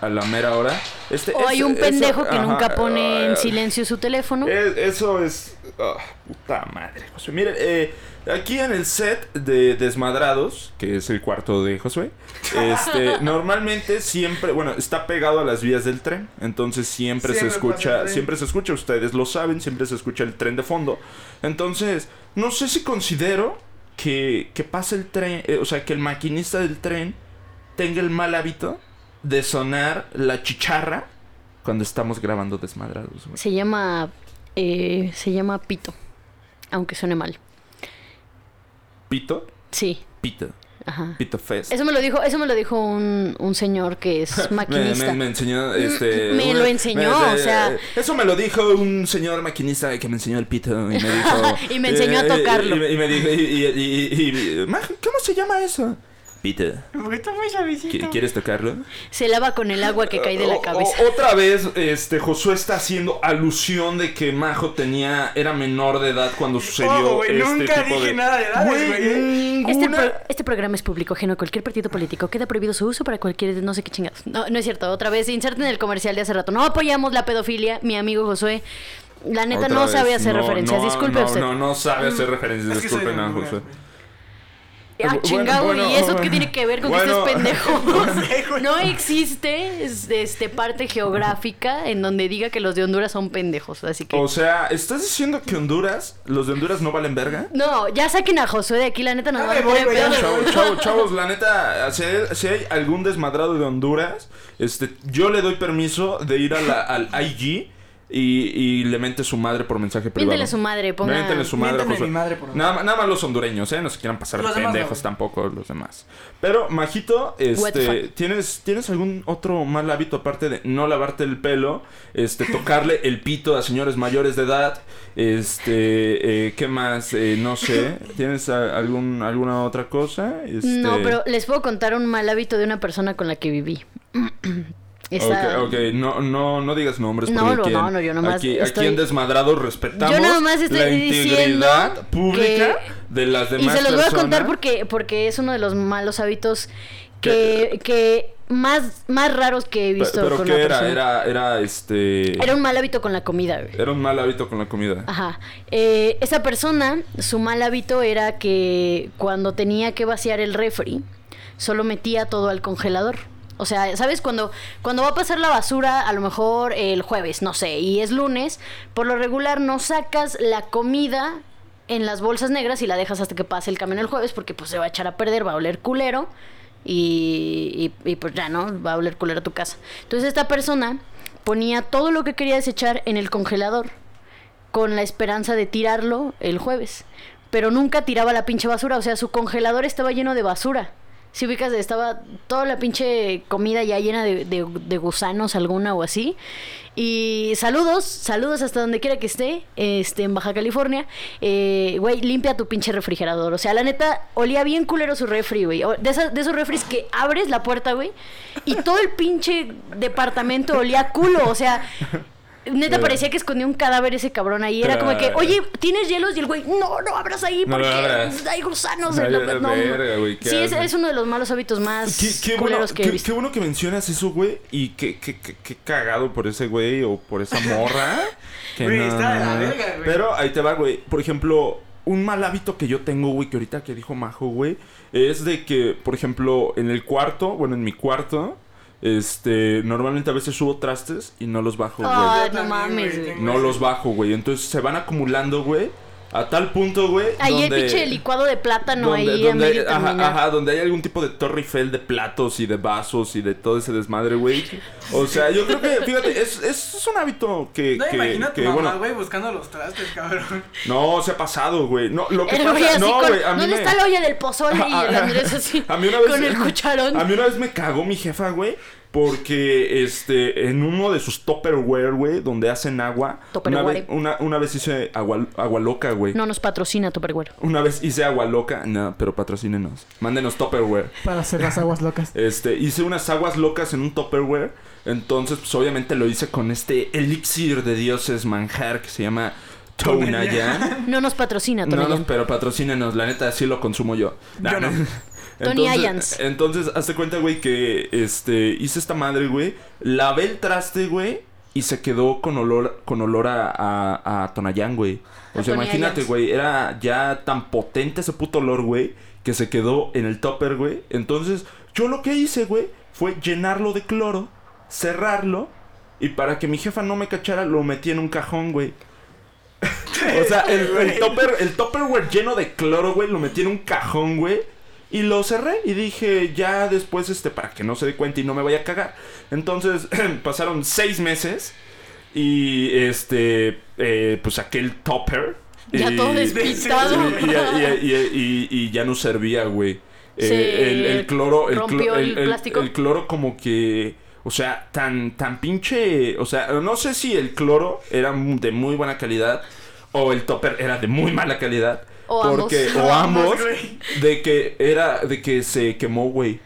a la mera hora. Este, O hay un eso- pendejo que ajá, nunca pone en ah, silencio su teléfono. es- eso es. ah, puta madre, Josué. Miren, eh, aquí en el set de Desmadrados, que es el cuarto de Josué, este, normalmente siempre, bueno, está pegado a las vías del tren. Entonces siempre, se Siempre escucha, siempre se escucha, ustedes lo saben, siempre se escucha el tren de fondo. Entonces, no sé si considero que, que pase el tren, eh, o sea, que el maquinista del tren tenga el mal hábito de sonar la chicharra cuando estamos grabando Desmadrados. güey. Se llama. eh, se llama Pito. Aunque suene mal. Pito, Sí. Pito, Ajá. Pito Fest. Eso me lo dijo, eso me lo dijo un, un señor que es maquinista. me- me enseñó, este... Me lo enseñó, o sea- Eso me lo dijo un señor maquinista que me enseñó el pito y me dijo... Y me enseñó a eh, tocarlo. Y, me- y me dijo... Y, y- y- y- "Majo, ¿Cómo se llama eso? Pito, Porque está muy ¿qui- suavecito. ¿quieres tocarlo? Se lava con el agua que cae de O- la o- cabeza. otra vez, este, Josué está haciendo alusión de que Majo tenía... Era menor de edad cuando sucedió Ojo, güey, este nunca tipo dije de... nada de güey, ¿eh? Este, pro- este programa es público ajeno a cualquier partido político. Queda prohibido su uso para cualquier no sé qué chingados. No, no es cierto. Otra vez, inserten el comercial de hace rato. No apoyamos la pedofilia. Mi amigo Josué, la neta Otra no vez, sabe hacer no, referencias. no, Disculpe no, usted. No, no sabe hacer referencias. Disculpen a Josué. Ah, chingado, bueno, ¿y eso bueno. qué tiene que ver con que estés pendejo? No no existe es- este, parte geográfica en donde diga que los de Honduras son pendejos. Así que. O sea, ¿estás diciendo que Honduras, los de Honduras no valen verga? No, ya saquen a Josué de aquí, la neta nos Ya van a me voy, poner güey, ya pedos. me Chavos, chavos, chavos, la neta, si hay, si hay algún desmadrado de Honduras, este, yo le doy permiso de ir a la, al IG y, y le mente su madre por mensaje privado. Miéntele su madre, ponga... Miéntele su madre. Miéntele por mi madre por- nada, nada más los hondureños, ¿eh? No se quieran pasar de Los demás no, pendejos tampoco los demás. Pero, Majito, este? ¿tienes, ¿tienes algún otro mal hábito aparte de no lavarte el pelo? Este, tocarle el pito a señores mayores de edad. Este, eh, ¿qué más? Eh, no sé. ¿Tienes a- algún, alguna otra cosa? Este... No, pero les puedo contar un mal hábito de una persona con la que viví. Esa- Ok, ok, no, no, no digas nombres. No, no, no, no, yo nomás Aquí, estoy- aquí en Desmadrado respetamos Yo nada más estoy la integridad pública que- de las Y demás se los voy a contar personas. porque, porque es uno de los malos hábitos que, que más, más raros que he visto ¿Pero con qué una era? persona. Era, era este... Era un mal hábito con la comida, güey. Era un mal hábito con la comida. Ajá. Eh, esa persona, su mal hábito era que cuando tenía que vaciar el refri, solo metía todo al congelador. O sea, ¿sabes? Cuando, cuando va a pasar la basura, a lo mejor el jueves, no sé, y es lunes, por lo regular no sacas la comida en las bolsas negras y la dejas hasta que pase el camión el jueves porque pues se va a echar a perder, va a oler culero y, y, y, pues ya, ¿no? Va a oler culero a tu casa. Entonces esta persona ponía todo lo que quería desechar en el congelador con la esperanza de tirarlo el jueves. Pero nunca tiraba la pinche basura. O sea, su congelador estaba lleno de basura. Si ubicas, estaba toda la pinche comida ya llena de, de- gusanos alguna o así. Y saludos, saludos hasta donde quiera que esté, este, en Baja California. Eh, Güey, limpia tu pinche refrigerador. O sea, la neta, olía bien culero su refri, güey. De, esas- de esos refris que abres la puerta, güey, y todo el pinche departamento olía culo. O sea, neta parecía que escondía un cadáver ese cabrón ahí. Era como que, oye, ¿tienes hielos? Y el güey, no, no abras ahí No porque abras. hay gusanos. Ay, en la- la no, verga, güey, ¿qué sí, es, uno de los malos hábitos más Qué, qué bueno, culeros que he qué- visto. qué bueno que mencionas eso, güey. Y qué, qué, qué- qué cagado por ese güey o por esa morra. que Güey, no, está de la no. verga, güey. Pero ahí te va, güey. Por ejemplo, un mal hábito que yo tengo, güey, que ahorita que dijo Majo, güey, es de que, por ejemplo, en el cuarto, bueno, en mi cuarto, este, normalmente a veces subo trastes y no los bajo, güey. Ay, no mames, güey, No los bajo, güey. Entonces se van acumulando, güey. A tal punto, güey. Ahí el donde- pinche licuado de plátano donde- ahí donde- medio ajá, terminar. ajá, donde hay algún tipo de Torre Eiffel de platos y de vasos y de todo ese desmadre, güey. O sea, yo creo que, fíjate, es, es, un hábito que, No, que, imagina a tu que, mamá, bueno, güey, buscando los trastes, cabrón. no, se ha pasado, güey. No, lo que El pasa, así no, güey, ¿Dónde me- está la olla del pozole? Y el Andrés así, a mí una vez, con el cucharón. A mí una vez me cagó mi jefa, güey. Porque, este, en uno de sus Tupperware, güey, donde hacen agua. Una Tupperware. vez, una, una vez hice agua, agua loca, güey. No nos patrocina tu pergüero. Una vez hice agua loca. No, pero patrocínenos. Mándenos Tupperware. Para hacer las aguas locas. Este, hice unas aguas locas en un Tupperware. Entonces, pues obviamente lo hice con este elixir de dioses manjar que se llama Tonayan. No nos patrocina, No, Tonayan. no, pero patrocínenos, la neta, así lo consumo yo. Yo no. Tony Ayans. Entonces, hazte cuenta, güey, que este hice esta madre, güey. Lavé el traste, güey. Y se quedó con olor, con olor a, a, a Tonayán, güey. O sea, imagínate, güey. Era ya tan potente ese puto olor, güey. Que se quedó en el topper, güey. Entonces, yo lo que hice, güey, fue llenarlo de cloro, cerrarlo. Y para que mi jefa no me cachara, lo metí en un cajón, güey. O sea, el, el topper, el topperware lleno de cloro, güey, lo metí en un cajón, güey. Y lo cerré y dije, ya después, este, para que no se dé cuenta y no me vaya a cagar. Entonces, pasaron seis meses. Y este, eh, pues saqué el topper. Ya y- todo despistado. Y, ya no servía, güey. Eh, el, el cloro, el, rompió clo- el plástico. el cloro como que, o sea, tan, tan pinche, o sea, no sé si el cloro era de muy buena calidad o el topper era de muy mala calidad. O porque, ambos. o ambos, de que era, de que se quemó, güey.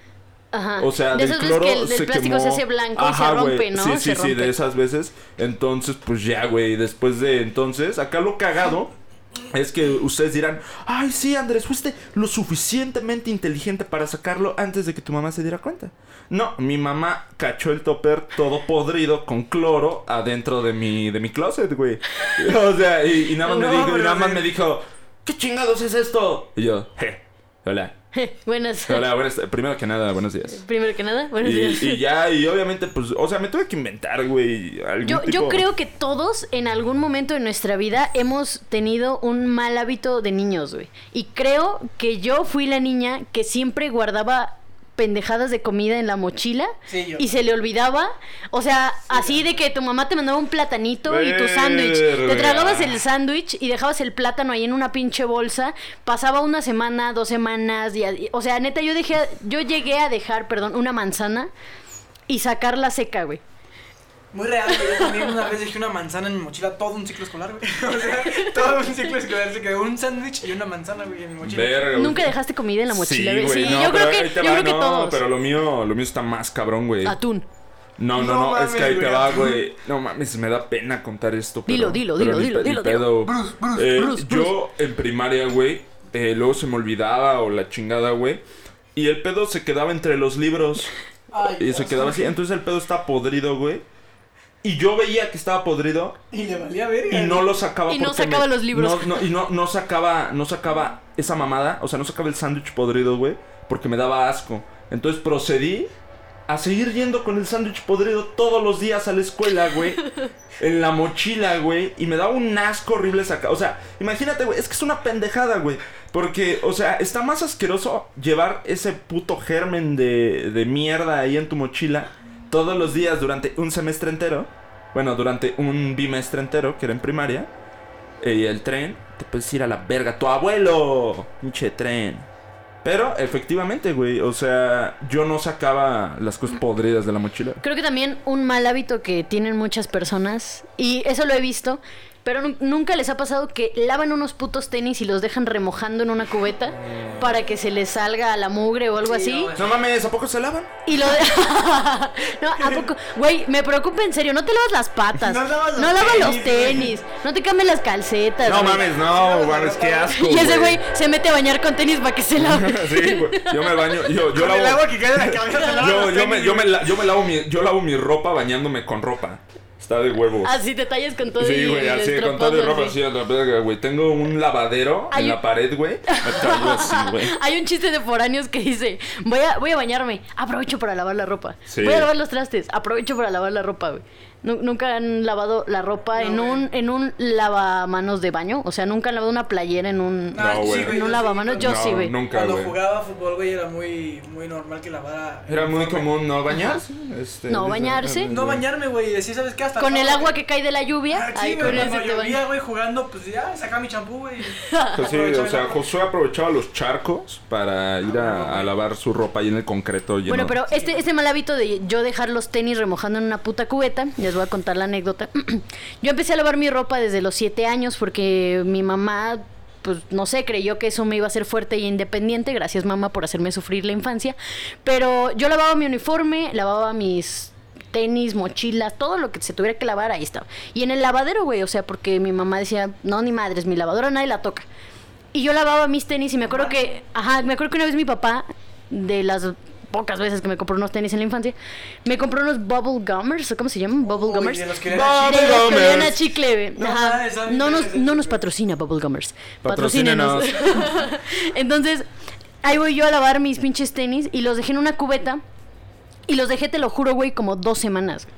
Ajá. O sea, de del esas veces cloro que el, se plástico quemó. se hace blanco Ajá, y se rompe. ¿no? Sí, se sí, sí, de esas veces. Entonces, pues ya, güey, después de entonces, acá lo cagado es que ustedes dirán, ay, sí, Andrés, fuiste lo suficientemente inteligente para sacarlo antes de que tu mamá se diera cuenta. No, mi mamá cachó el topper todo podrido con cloro adentro de mi, de mi closet, güey. O sea, y, y nada más, No, me, dijo, y nada más sí. me dijo, ¿qué chingados es esto? Y yo, je, hola. Buenas. Hola, buenas, primero que nada, buenos días. Primero que nada, buenos Y, días. y ya, y obviamente, pues, o sea, me tuve que inventar, güey. algún Yo, yo creo que todos en algún momento de nuestra vida hemos tenido un mal hábito de niños, güey. Y creo que yo fui la niña que siempre guardaba pendejadas de comida en la mochila Sí, yo. y se le olvidaba. O sea, así de que tu mamá te mandaba un platanito y tu sándwich. Te tragabas el sándwich y dejabas el plátano ahí en una pinche bolsa. Pasaba una semana, dos semanas. y- o sea, neta, yo dejé, yo llegué a dejar, perdón, una manzana y sacarla seca, güey. Muy real, güey. Yo también una vez dejé una manzana en mi mochila todo un ciclo escolar, güey. O sea, todo un ciclo escolar se quedó un sándwich y una manzana, güey, en mi mochila. Verga, güey. Nunca dejaste comida en la mochila, Sí, güey. Sí, no, yo creo pero que, ahí te yo va, creo que no, todos. pero lo mío, lo mío está más cabrón, güey. Atún. No, no, No no, es mames, que ahí te güey, va, güey. No mames, me da pena contar esto. Pero, Dilo, dilo, pero dilo, ni dilo, pe- ni dilo, pedo. Bruce, Bruce, Eh, Bruce, Yo en primaria, güey, eh, luego se me olvidaba o la chingada, güey. Y el pedo se quedaba entre los libros. Ay, Y se Dios. quedaba así. Entonces el pedo estaba podrido, güey. Y yo veía que estaba podrido Y le valía verga. y no lo sacaba Y no porque sacaba me- los libros. no, no, y no, no sacaba no sacaba esa mamada o sea no sacaba el sándwich podrido güey porque me daba asco entonces procedí a seguir yendo con el sándwich podrido todos los días a la escuela güey en la mochila güey y me daba un asco horrible sacar o sea imagínate güey es que es una pendejada güey porque o sea está más asqueroso llevar ese puto germen de, de mierda ahí en tu mochila todos los días durante un semestre entero bueno, durante un bimestre entero, que era en primaria. eh, Y el tren, te puedes ir a la verga. ¡Tu abuelo! Pinche tren. Pero, efectivamente, güey. O sea, yo no sacaba las cosas podridas de la mochila. Creo que también un mal hábito que tienen muchas personas, y eso lo he visto, pero nu- nunca les ha pasado que lavan unos putos tenis y los dejan remojando en una cubeta para que se les salga la mugre o algo Sí, así. no, No mames, ¿a poco se lavan? Y lo de... no, ¿a poco? Güey, me preocupa en serio, no te lavas las patas. No lavas los no lavas los tenis. No te cambies las calcetas. No güey. mames, no, mames, qué asco. Y ese güey se mete a bañar con tenis para que se lave. sí, güey. Yo me baño. Yo, yo Con el lavo. agua que cae de la cabeza se lava Yo, me, tenis, yo, me, güey. la- yo me lavo mi, yo lavo mi ropa bañándome con ropa. Está de huevos. Así te tallas con todo Sí, güey, así, con todo de ropa así. así a la verga, güey. Tengo un lavadero Hay en un- la pared, güey. Me traigo así, güey. Hay un chiste de foráneos que dice, voy a, voy a bañarme, aprovecho para lavar la ropa. Sí. Voy a lavar los trastes, aprovecho para lavar la ropa, güey. Nu- Nunca han lavado la ropa No, en güey. un en un lavamanos de baño, o sea, nunca han lavado una playera en un Ah, No, güey. en un lavamanos. sí, Yo No, sí, güey. Nunca, Cuando güey. jugaba fútbol, güey, era muy, muy normal que lavara. Era muy común no bañarse. Este, No, bañarse. No bañarme, güey, y decir, ¿sabes qué? Hasta Con el agua que cae de la lluvia, Ah, sí, ahí con llovía, bañas. güey, jugando, pues ya, sacaba mi champú, güey. Pues sí, o sea, Josué aprovechaba los charcos para ir a, a lavar su ropa ahí en el concreto lleno. Bueno, pero este, este mal hábito de yo dejar los tenis remojando en una puta cubeta, les voy a contar la anécdota. yo empecé a lavar mi ropa desde los 7 años porque mi mamá, pues no sé, creyó que eso me iba a hacer fuerte e independiente. Gracias mamá por hacerme sufrir la infancia. Pero yo lavaba mi uniforme, lavaba mis tenis, mochilas, todo lo que se tuviera que lavar, ahí estaba. Y en el lavadero, güey, o sea, porque mi mamá decía, no, ni madres, mi lavadora nadie la toca. Y yo lavaba mis tenis y me acuerdo que, ajá, me acuerdo que una vez mi papá, de las pocas veces que me compró unos tenis en la infancia, me compró unos bubble gummers, ¿o ¿cómo se llaman? Bubble gummers. de los que eran a chicle. No, Ajá. mames, ¿saben No nos, es no eso? nos patrocina Bubble Gummers. Patrocínenos. Entonces, ahí voy yo a lavar mis pinches tenis y los dejé en una cubeta. Y los dejé, te lo juro, güey, como dos semanas.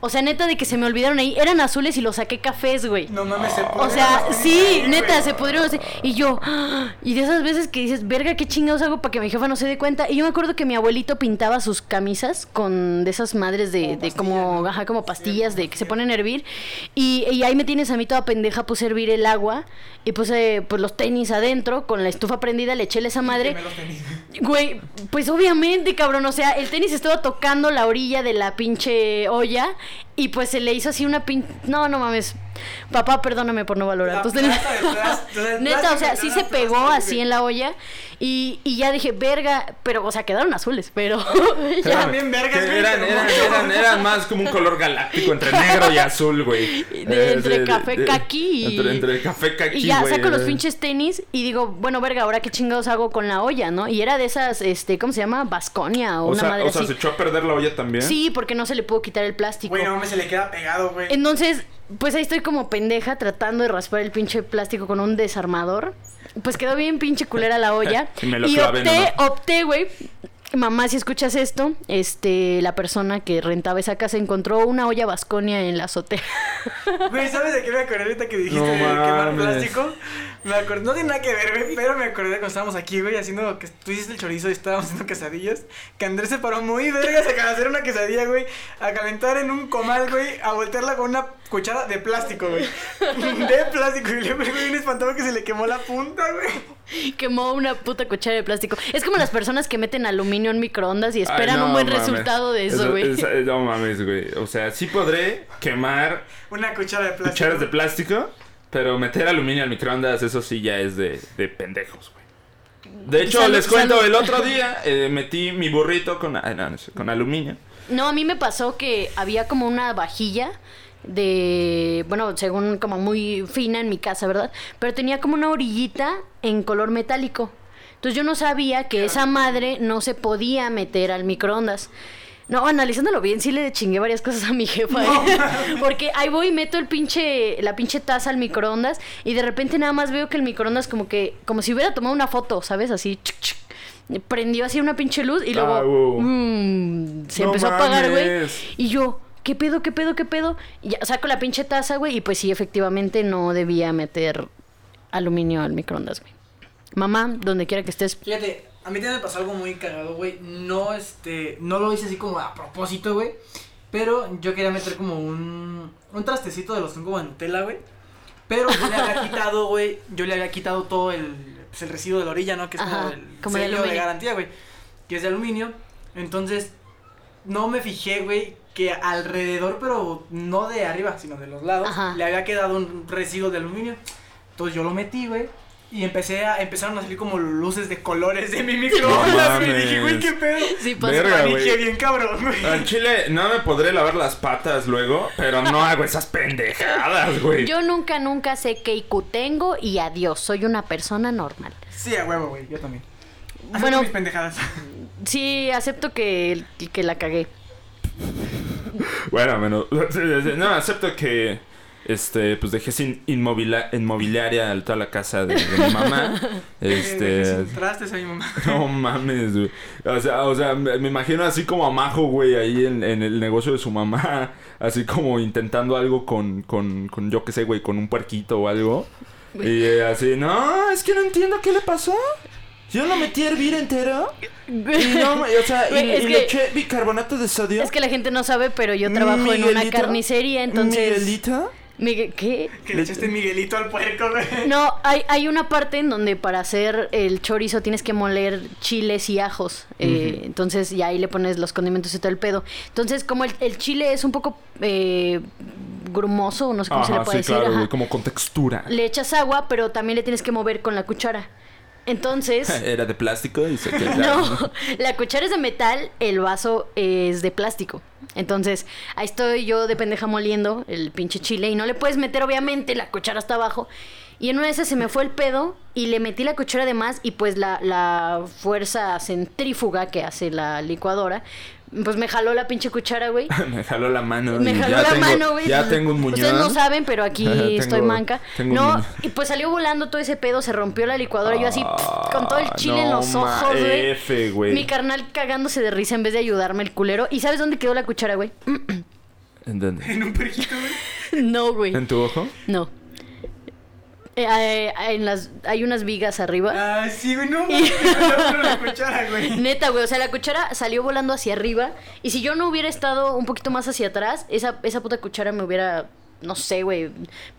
O sea, neta, de que se me olvidaron ahí. Eran azules y los saqué cafés, güey. No mames, se O sea, sí, neta, se pudieron así. Y yo, ¡ah! y de esas veces que dices, verga, qué chingados hago para que mi jefa no se dé cuenta. Y yo me acuerdo que mi abuelito pintaba sus camisas con de esas madres de, Como de como, ajá, como pastillas de que se ponen a hervir. Y, y ahí me tienes a mí toda pendeja, puse a hervir el agua y puse pues los tenis adentro con la estufa prendida, le eché esa madre. Quemé los tenis. Güey, pues obviamente, cabrón, o sea, el tenis estaba tocando la orilla de la pinche olla y pues se le hizo así una pin... No, no mames. Papá, perdóname por no valorar del Neta, o sea, sí se pegó así en la olla y, y ya dije, verga, pero, o sea, quedaron azules, pero ya. Bien vergas, güey, eran, pero eran, eran, eran más como un color galáctico entre negro y azul, güey. De- entre café caqui y- Entre, entre café caqui, Y ya güey. saco los pinches tenis y digo, bueno, verga, ahora qué chingados hago con la olla, ¿no? Y era de esas, este, ¿cómo se llama? Vasconia o, O una sea, madre o sea, así. se echó a perder la olla también. Sí, porque no se le pudo quitar el plástico. Güey, no mames, se le queda pegado, güey. Entonces, pues ahí estoy como pendeja tratando de raspar el pinche plástico con un desarmador. Pues quedó bien pinche culera la olla. Y me lo y clavé opté, opté, güey. Mamá, si escuchas esto, este, la persona que rentaba esa casa encontró una olla vasconia en la azotea. Güey, ¿sabes de qué me acordé ahorita que dijiste No de quemar plástico? Me acordé, no tiene nada que ver, güey, pero me acordé cuando estábamos aquí, güey, haciendo que tú hiciste el chorizo y estábamos haciendo quesadillas. Que Andrés se paró muy vergas a hacer una quesadilla, güey, a calentar en un comal, güey, a voltearla con una cuchara de plástico, güey. De plástico, y le güey, bien espantado que se le quemó la punta, güey. Quemó una puta cuchara de plástico. Es como las personas que meten aluminio en microondas y esperan Ay, no un buen mames. resultado de eso, güey. esa- no mames, güey. O sea, sí podré quemar Una cuchara de plástico. cucharas de plástico, pero meter aluminio al microondas, eso sí ya es de, de pendejos, güey. De hecho, Salud, les cuento, salud. el otro día eh, metí mi burrito con, no, sé, con aluminio. No, a mí me pasó que había como una vajilla de, bueno, según como muy fina en mi casa, ¿verdad? Pero tenía como una orillita en color metálico. Entonces yo no sabía que esa madre no se podía meter al microondas. No, analizándolo bien, sí le chingué varias cosas a mi jefa. ¿eh? Porque ahí voy y meto el pinche, la pinche taza al microondas y de repente nada más veo que el microondas como que, como si hubiera tomado una foto, ¿sabes? Así, chuc, chuc. prendió así una pinche luz y luego Ah, wow. mm, se No empezó a apagar, güey. Y yo, ¿qué pedo, qué pedo, qué pedo? Y ya saco la pinche taza, güey, y pues sí, efectivamente no debía meter aluminio al microondas, güey. Mamá, donde quiera que estés, Fíjate, a mí también me pasó algo muy cagado, güey. No, este, no lo hice así como a propósito, güey. Pero yo quería meter como un, un trastecito de los como de Nutella, güey. Pero yo le había quitado, güey, yo le había quitado todo el, pues, el residuo de la orilla, ¿no? Que es como el como sello de, garantía, güey. Que es de aluminio. Entonces, no me fijé, güey, que alrededor, pero no de arriba, sino de los lados, Ajá. le había quedado un residuo de aluminio. Entonces yo lo metí, güey. Y empecé a, empezaron a salir como luces de colores de mi microondas, güey. mames. dije, güey, qué pedo. sí pasa. Verga, güey. Dije, bien cabrón, güey. Al chile no me podré lavar las patas luego, pero no hago esas pendejadas, güey. Yo nunca, nunca sé qué IQ tengo y adiós, soy una persona normal. Sí, a huevo, güey, yo también. Haciendo Bueno. mis pendejadas. Sí, acepto que, que la cagué. Bueno, menos. No, acepto que. Este, pues dejé sin inmovila- inmobiliaria toda la casa de, de mi mamá. Este. Trastes a mi mamá. No mames, güey. O sea, o sea, me, me imagino así como a Majo, güey, ahí en, en el negocio de su mamá. Así como intentando algo con, con, con yo qué sé, güey, con un puerquito o algo. Y eh, así, no, es que no entiendo qué le pasó. Yo lo metí a hervir entero. Y no, o sea, y, Güey, es y que- le eché bicarbonato de sodio. Es que la gente no sabe, pero yo trabajo en una carnicería, entonces... Miguelito. ¿Qué? Que le echaste Miguelito al puerco, güey. No, hay, hay una parte en donde para hacer el chorizo tienes que moler chiles y ajos. eh, entonces, y ahí le pones los condimentos y todo el pedo. Entonces, como el, el chile es un poco eh, grumoso, no sé cómo se le puede sí, decir. claro, ajá, güey, como con textura. Le echas agua, pero también le tienes que mover con la cuchara. Entonces, Era de plástico y se quedó. no, la cuchara es de metal, el vaso es de plástico. Entonces, ahí estoy yo de pendeja moliendo el pinche chile y no le puedes meter obviamente la cuchara hasta abajo. Y en una de esas se me fue el pedo y le metí la cuchara de más y pues la, la fuerza centrífuga que hace la licuadora, pues me jaló la pinche cuchara, güey. me jaló la mano. Me jaló ya la tengo, mano, güey. Ya tengo un muñón. Ustedes no saben, pero aquí Tengo- estoy manca. tengo un No, muñón. y pues salió volando todo ese pedo, se rompió la licuadora. yo así, pf, con todo el Ah, chile en los ojos, güey. F, güey. Mi carnal cagándose de risa en vez de ayudarme el culero. ¿Y sabes dónde quedó la cuchara, güey? ¿En dónde? En un puerquito, güey. no, güey. ¿En tu ojo? No. Eh, eh, en las, hay unas vigas arriba. Ah, sí, güey, no, mames. Me la cuchara, güey. Neta, güey, o sea, la cuchara salió volando hacia arriba. Y si yo no hubiera estado un poquito más hacia atrás, esa, esa puta cuchara me hubiera, no sé, güey,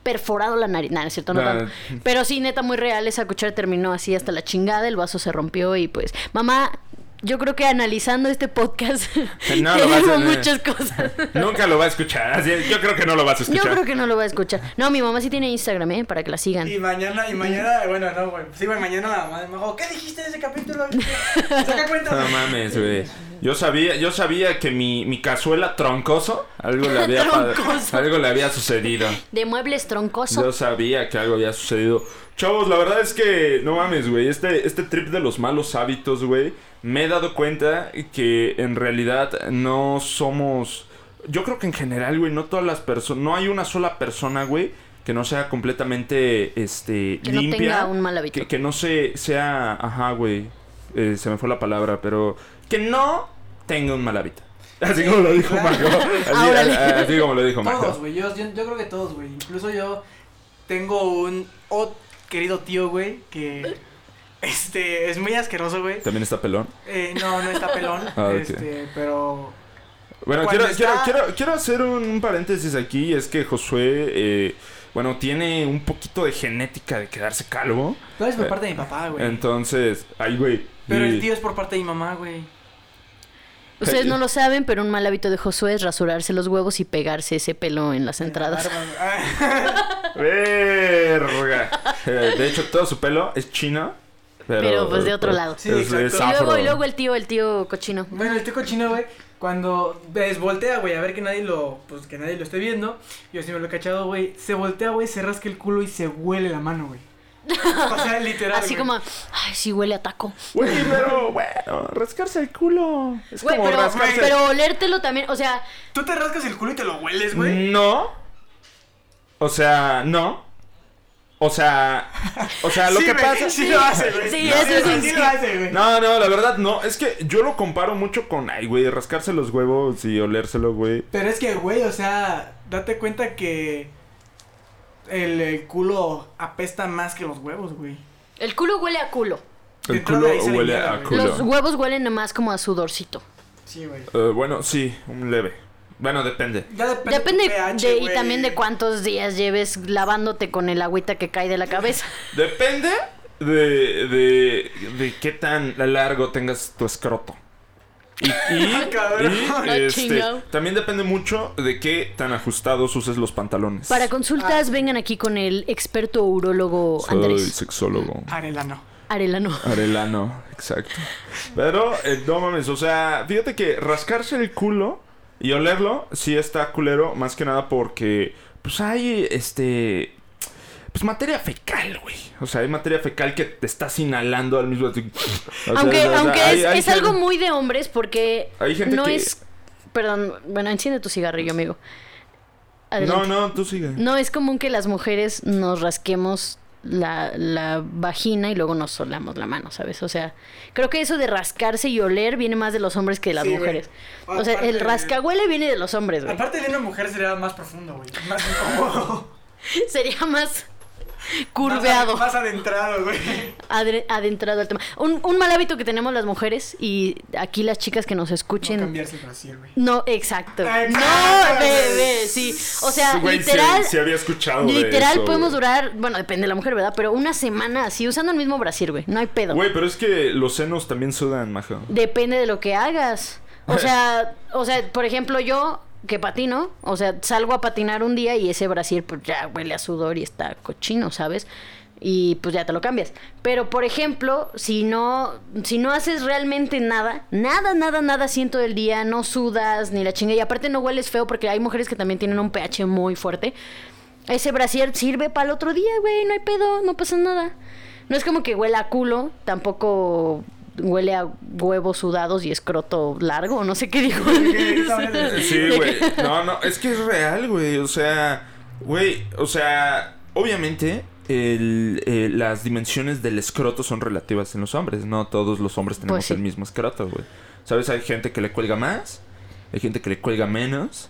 perforado la nariz. No es cierto, no Nah. tanto. Pero sí, neta, muy real. Esa cuchara terminó así hasta la chingada. El vaso se rompió y pues, mamá, yo creo que analizando este podcast, No, lo vas a- tenemos muchas cosas. Nunca lo va a escuchar. así es, yo creo que no lo vas a Yo escuchar. creo que no lo va a escuchar. No, mi mamá sí tiene Instagram, ¿eh? Para que la sigan. Y mañana, y mañana, bueno, no, güey. Sí, güey, mañana la mamá de Majo, ¿qué dijiste de ese capítulo? Saca cuenta. No mames, güey. Yo sabía, yo sabía que mi, mi cazuela troncoso, algo le había Troncoso. algo le había sucedido. De muebles troncoso. Yo sabía que algo había sucedido. Chavos, la verdad es que, no mames, güey, este, este trip de los malos hábitos, güey, me he dado cuenta que en realidad no somos... Yo creo que en general, güey, no todas las personas, no hay una sola persona, güey, que no sea completamente, este, Que no limpia. tenga un mal hábito. Que, que no se, sea, ajá, güey, eh, se me fue la palabra, pero que no tenga un mal hábito. Así como lo dijo claro. Majo. Así, como lo dijo Todos, Majo. güey. Yo, yo, yo creo que todos, güey. Incluso yo tengo un oh, querido tío, güey, que este es muy asqueroso, güey. También está pelón. Eh, no, no está pelón. Ah. Este, pero. Bueno, quiero, quiero, está- quiero, quiero hacer un, un paréntesis aquí. Es que Josué, eh, bueno, tiene un poquito de genética de quedarse calvo. No es por Eh, parte de mi papá, güey. Entonces, ay, güey. Pero y- el tío es por parte de mi mamá, güey. Ustedes no lo saben, pero un mal hábito de Josué es rasurarse los huevos y pegarse ese pelo en las entradas. Ah, Verga. Eh, de hecho, todo su pelo es chino. Pero, Pero, pues, de otro lado. Sí, es, es Y luego, y luego el tío, el tío cochino. Bueno, el tío cochino, güey, cuando ves, voltea, güey, a ver que nadie lo, pues que nadie lo esté viendo. Yo sí me lo he cachado, güey. Se voltea, güey, se rasca el culo y se huele la mano, güey. O sea, literal. Así güey. como, ay, sí huele a taco. Güey, pero bueno, rascarse el culo. Es Güey, como pero, rascarse. pero olértelo también, o sea, Tú te rascas el culo y te lo hueles, güey. No. O sea, no. O sea, o sea, lo Sí, que güey, pasa. Sí lo hace, güey. Sí, No, eso sí, sí sí. lo hace, güey. No, no, la verdad no. Es que yo lo comparo mucho con, ay, güey, rascarse los huevos y olérselo, güey. Pero es que, güey, o sea, date cuenta que el, el culo apesta más que los huevos, güey. el culo huele a culo. El entrada culo ahí se le huele a güey. culo. Los huevos huelen nomás como a sudorcito. Sí, güey. Eh, bueno, sí, un leve. Bueno, depende. Ya depende, Depende pH, de, y güey. también de cuántos días lleves lavándote con el agüita que cae de la cabeza. Depende de, de, de qué tan largo tengas tu escroto. Y, y- y, Ay, este, también depende mucho de qué tan ajustados uses los pantalones. Para consultas, Ah. vengan aquí con el experto urólogo Soy Andrés sexólogo. Arelano. Arelano. Arelano, exacto. Pero, eh, no mames, o sea, fíjate que rascarse el culo y olerlo sí está culero, más que nada porque, pues hay, este, pues materia fecal, güey. O sea, hay materia fecal que te estás inhalando al mismo tiempo. O sea, aunque o sea, aunque hay- es, hay es algo muy de hombres porque Hay gente no que- es... Perdón, bueno, enciende tu cigarrillo, amigo. No, Adelante. no, tú sigue. No es común que las mujeres nos rasquemos la, la vagina y luego nos solamos la mano, ¿sabes? O sea, creo que eso de rascarse y oler viene más de los hombres que de las Sí, güey. mujeres. O sea, el rascahuele viene de los hombres, güey. Aparte de una mujer sería más profundo, güey. Más incómodo. Sería más curveado, Más, más adentrado, güey. adre- adentrado al tema. Un, un mal hábito que tenemos las mujeres y aquí las chicas que nos No escuchen. cambiarse el brasier, güey. No, exacto. Exacto. No, bebé, sí. O sea, Güey, literal. sí había escuchado de Literal eso, podemos güey. durar, bueno, depende de la mujer, ¿verdad? Pero una semana así usando el mismo brasier, güey. No hay pedo. Güey, pero es que los senos también sudan, majo. Depende de lo que hagas. O sea, o sea, por ejemplo, yo que patino, o sea, salgo a patinar un día y ese brasier pues ya huele a sudor y está cochino, ¿sabes? Y pues ya te lo cambias. Pero por ejemplo, si no si no haces realmente nada, nada, nada, nada siento del día, no sudas ni la chinga y aparte no hueles feo porque hay mujeres que también tienen un pH muy fuerte. Ese brasier sirve para el otro día, güey, no hay pedo, no pasa nada. No es como que huela a culo, tampoco huele a huevos sudados y escroto largo, no sé qué dijo. Sí, güey. No, no, es que es real, güey. O sea, güey, o sea, obviamente el, eh, las dimensiones del escroto son relativas en los hombres. No todos los hombres tenemos Pues sí. el mismo escroto, güey. ¿Sabes? Hay gente que le cuelga más, hay gente que le cuelga menos.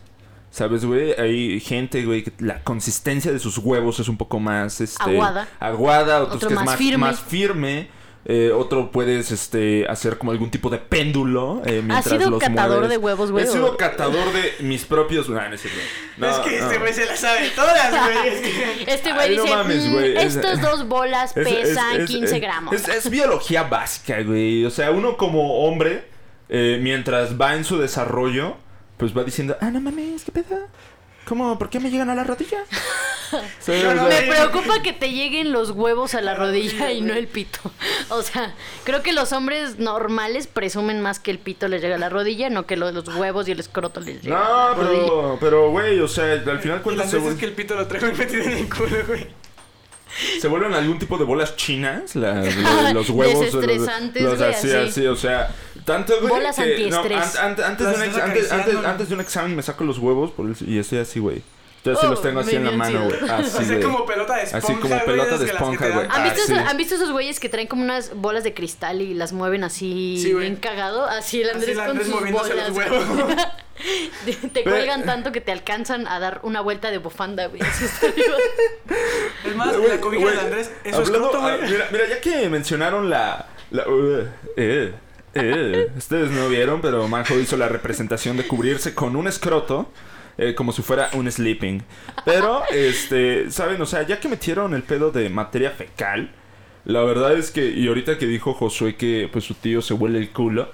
¿Sabes, güey? Hay gente, güey, que la consistencia de sus huevos es un poco más, este... Aguada. Aguada, otros Otro que es más más firme. más firme. Eh, otro puedes, este, hacer como algún tipo de péndulo eh, mientras sido los catador mueves. de huevos, güey, He sido catador de mis propios... No, no es cierto. No, es que este güey se la sabe todas, güey. Es que... Este güey dice, mames, "Mm, güey, es- estas dos bolas Es- es- pesan es- 15 es- gramos. Es, es biología básica, güey. O sea, uno como hombre, eh, mientras va en su desarrollo, pues va diciendo, ah, no mames, ¿qué pedo? ¿Cómo? ¿Por qué me llegan a la rodilla? ¿Sabes? No, no, O sea, Me preocupa que te lleguen los huevos a la rodilla y no el pito. O sea, creo que los hombres normales presumen más que el pito les llega a la rodilla, no que lo- los huevos y el escroto les llega a No, la rodilla. pero, pero, güey, o sea, al final las se, que el pito lo traigo metido en el culo, güey. se vuelven algún tipo de bolas chinas, las- los, los huevos. los- Desestresantes, los, güey, así, así. así, o sea, tanto, güey. Bolas que, no, antiestrés. an- an- antes, de un ex- estás antes, acariciando, antes- ¿no? antes de un examen me saco los huevos por el- y estoy así, güey. Yo sí Oh, los tengo así en la mano, güey. Así Así de... como pelota de esponja. así como pelota de esponja, güey. ¿Han Ah, visto, sí. esos, ¿Han visto esos güeyes que traen como unas bolas de cristal y las mueven así Sí, bien cagado? Así el Así Andrés el con Andrés sus moviéndose bolas. los huevos. te cuelgan tanto que te alcanzan a dar una vuelta de bufanda, güey. Así. Es más, Güey, la cobija de Andrés, eso es hablando- escroto, ah, güey. mira, mira, ya que mencionaron la... la uh, eh, eh, ustedes no vieron, pero Manjo hizo la representación de cubrirse con un escroto. eh, como si fuera un sleeping. Pero, este, ¿saben? O sea, ya que metieron el pedo de materia fecal, la verdad es que, y ahorita que dijo Josué que pues su tío se huele el culo,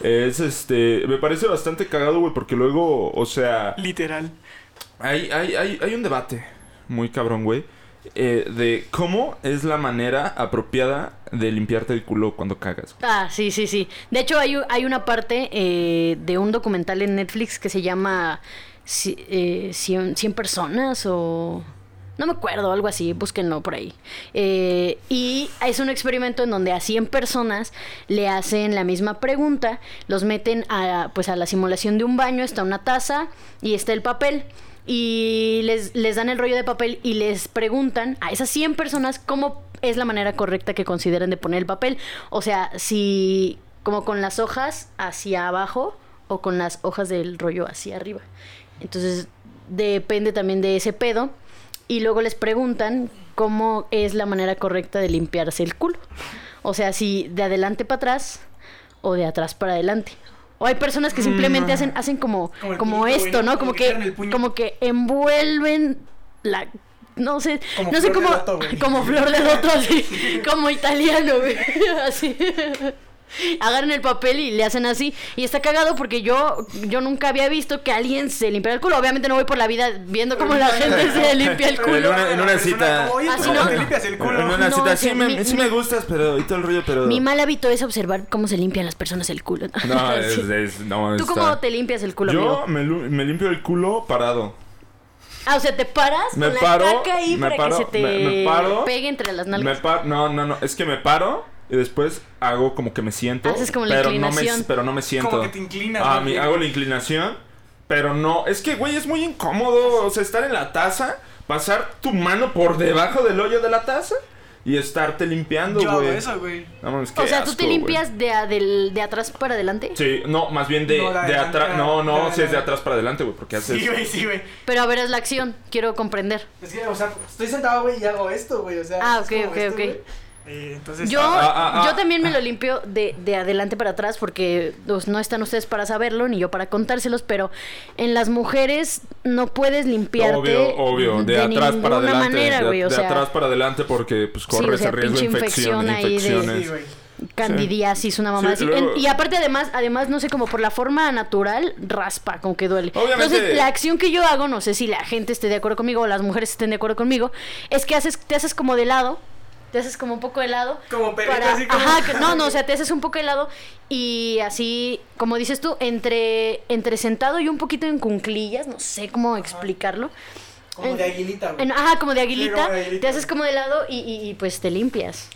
es este, me parece bastante cagado, güey, porque luego, o sea, Literal. hay, hay, hay, hay un debate muy cabrón, güey. Eh, de cómo es la manera apropiada de limpiarte el culo cuando cagas. Ah, sí, sí, sí. De hecho, hay, hay una parte eh, de un documental en Netflix que se llama eh, 100, 100 personas o... No me acuerdo, algo así, búsquenlo por ahí. Eh, y es un experimento en donde a 100 personas le hacen la misma pregunta, los meten a, pues, a la simulación de un baño, está una taza y está el papel. Y les, les dan el rollo de papel y les preguntan a esas 100 personas cómo es la manera correcta que consideran de poner el papel. O sea, si como con las hojas hacia abajo o con las hojas del rollo hacia arriba. Entonces, depende también de ese pedo. Y luego les preguntan cómo es la manera correcta de limpiarse el culo. O sea, si de adelante para atrás o de atrás para adelante. O hay personas que simplemente hacen, hacen como, Como esto, ¿no? Como Como que como que envuelven la no sé, Como no sé cómo, como flor de loto así, como italiano, güey, así. Agarran el papel y le hacen así. Y está cagado porque yo, yo nunca había visto que alguien se limpiara el culo. Obviamente no voy por la vida viendo cómo la gente se limpia el En culo. una- en una cita- como, Así ¿cómo no. te limpias el culo? En una No, cita, o sea, sí, me, mi- sí mi- me gustas, pero y todo el rollo, pero... Mi mal hábito es observar cómo se limpian las personas el culo. No, es, es- no, ¿Tú está- cómo te limpias el culo, Yo amigo? me, limpio el culo parado. Ah, o sea, te paras Me con paro, la caca ahí me para paro, que se te me- me paro, pegue entre las Me nalgas. no, no, no, es que me paro y después hago como que me siento. Haces como la pero no me, inclinación. pero no me siento. Como que te inclinas, Ah, hago la inclinación, pero no. Es que, güey, es muy incómodo. O sea, estar en la taza, pasar tu mano por debajo del hoyo de la taza y estarte limpiando, Yo hago güey. eso, güey. No O sea, ¿tú te güey. limpias de, a- del- de atrás para adelante? Sí, no, más bien de, No, de atrás. No, no, si es de atrás para adelante, güey, porque haces. Sí, güey, sí, güey. Pero a ver, es la acción. Quiero comprender. Es que, o sea, estoy sentado, güey, y hago esto, güey. O sea, Ah, es ok, como ok, esto, ok. güey. Eh, entonces, Yo, Ah, ah, ah, yo también me lo limpio de, de adelante para atrás porque pues, no están ustedes para saberlo ni yo para contárselos, pero en las mujeres no puedes limpiarte Obvio, obvio, de, atrás para adelante. manera, de, güey, o de sea, atrás para adelante porque pues Sí, corres o sea, el riesgo de infección, ahí de- infecciones. sí, candidiasis, una mamá Sí, así. luego- En- y aparte además, además, no sé, como por la forma natural, raspa, como que duele. Obviamente- Entonces, la acción que yo hago, no sé si la gente esté de acuerdo conmigo o las mujeres estén de acuerdo conmigo, es que haces, te haces como de lado, te haces como un poco de lado. Como perrito, para- así como- Ajá, que- no, no, o sea, te haces un poco de lado y así, como dices tú, entre, entre sentado y un poquito en cunclillas, no sé cómo explicarlo. Como En- de aguilita, güey. en- ajá, como de Sí, aguilita, como de aguilita. te haces como de lado y, y- y, pues te limpias.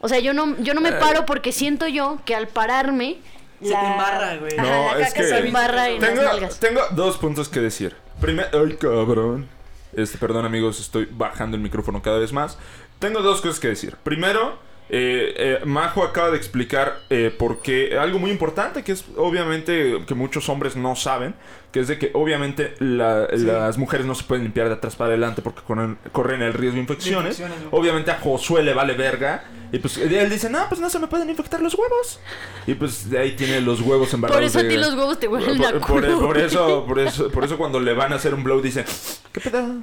O sea, yo no, yo no Eh. me paro porque siento yo que al pararme. Se te embarra, güey. Ajá, No, la es que- se embarra en Tengo, las tengo dos puntos que decir. Primero, ay cabrón. Este, perdón amigos, estoy bajando el micrófono cada vez más. Tengo dos cosas que decir. Primero, eh, eh, Majo acaba de explicar eh, por qué algo muy importante que es obviamente que muchos hombres no saben, que es de que obviamente la- las mujeres no se pueden limpiar de atrás para adelante porque corren, corren el riesgo de infecciones. De infecciones, güey. Obviamente a Josué le vale verga y pues él dice, no, pues no se me pueden infectar los huevos. Y pues de ahí tiene los huevos embarrados. Por eso a ti los huevos te huelen por, por eso, por eso, por eso cuando le van a hacer un blow dice, ¿qué pedo?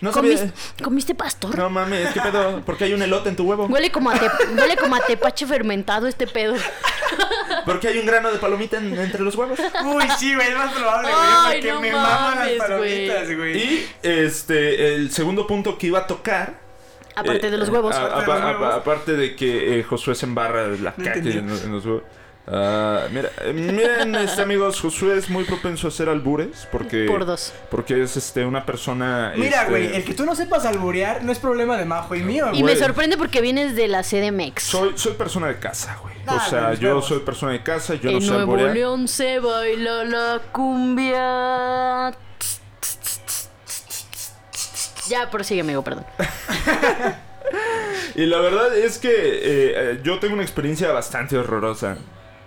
No sabía. ¿Comiste, ¿Comiste pastor? No mames, ¿qué pedo? ¿Por qué hay un elote en tu huevo? Huele como, a te- huele como a tepache fermentado este pedo. ¿Por qué hay un grano de palomita en- entre los huevos? Uy, sí, güey, es más probable, güey. Ay, Porque no me maman mames, las palomitas, güey. Y este, el segundo punto que iba a tocar. Aparte eh, de los huevos. a- Aparte de los a- a- huevos. aparte de que eh, Josué se embarra la No caca en, en los huevos. Ah, mira, eh, miren, este, amigos, Josué es muy propenso a hacer albures porque, Por dos. porque es este, una persona. Mira, este, güey, el que tú no sepas alburear no es problema de Majo y mío, Y güey. me sorprende porque vienes de la CDMX. Soy, soy persona de casa, güey. Nah, o sea, yo soy persona de casa, yo no en sé Nuevo alburear. León se baila la cumbia. Ya, prosigue, amigo, perdón. Y la verdad es que eh, eh, yo tengo una experiencia bastante horrorosa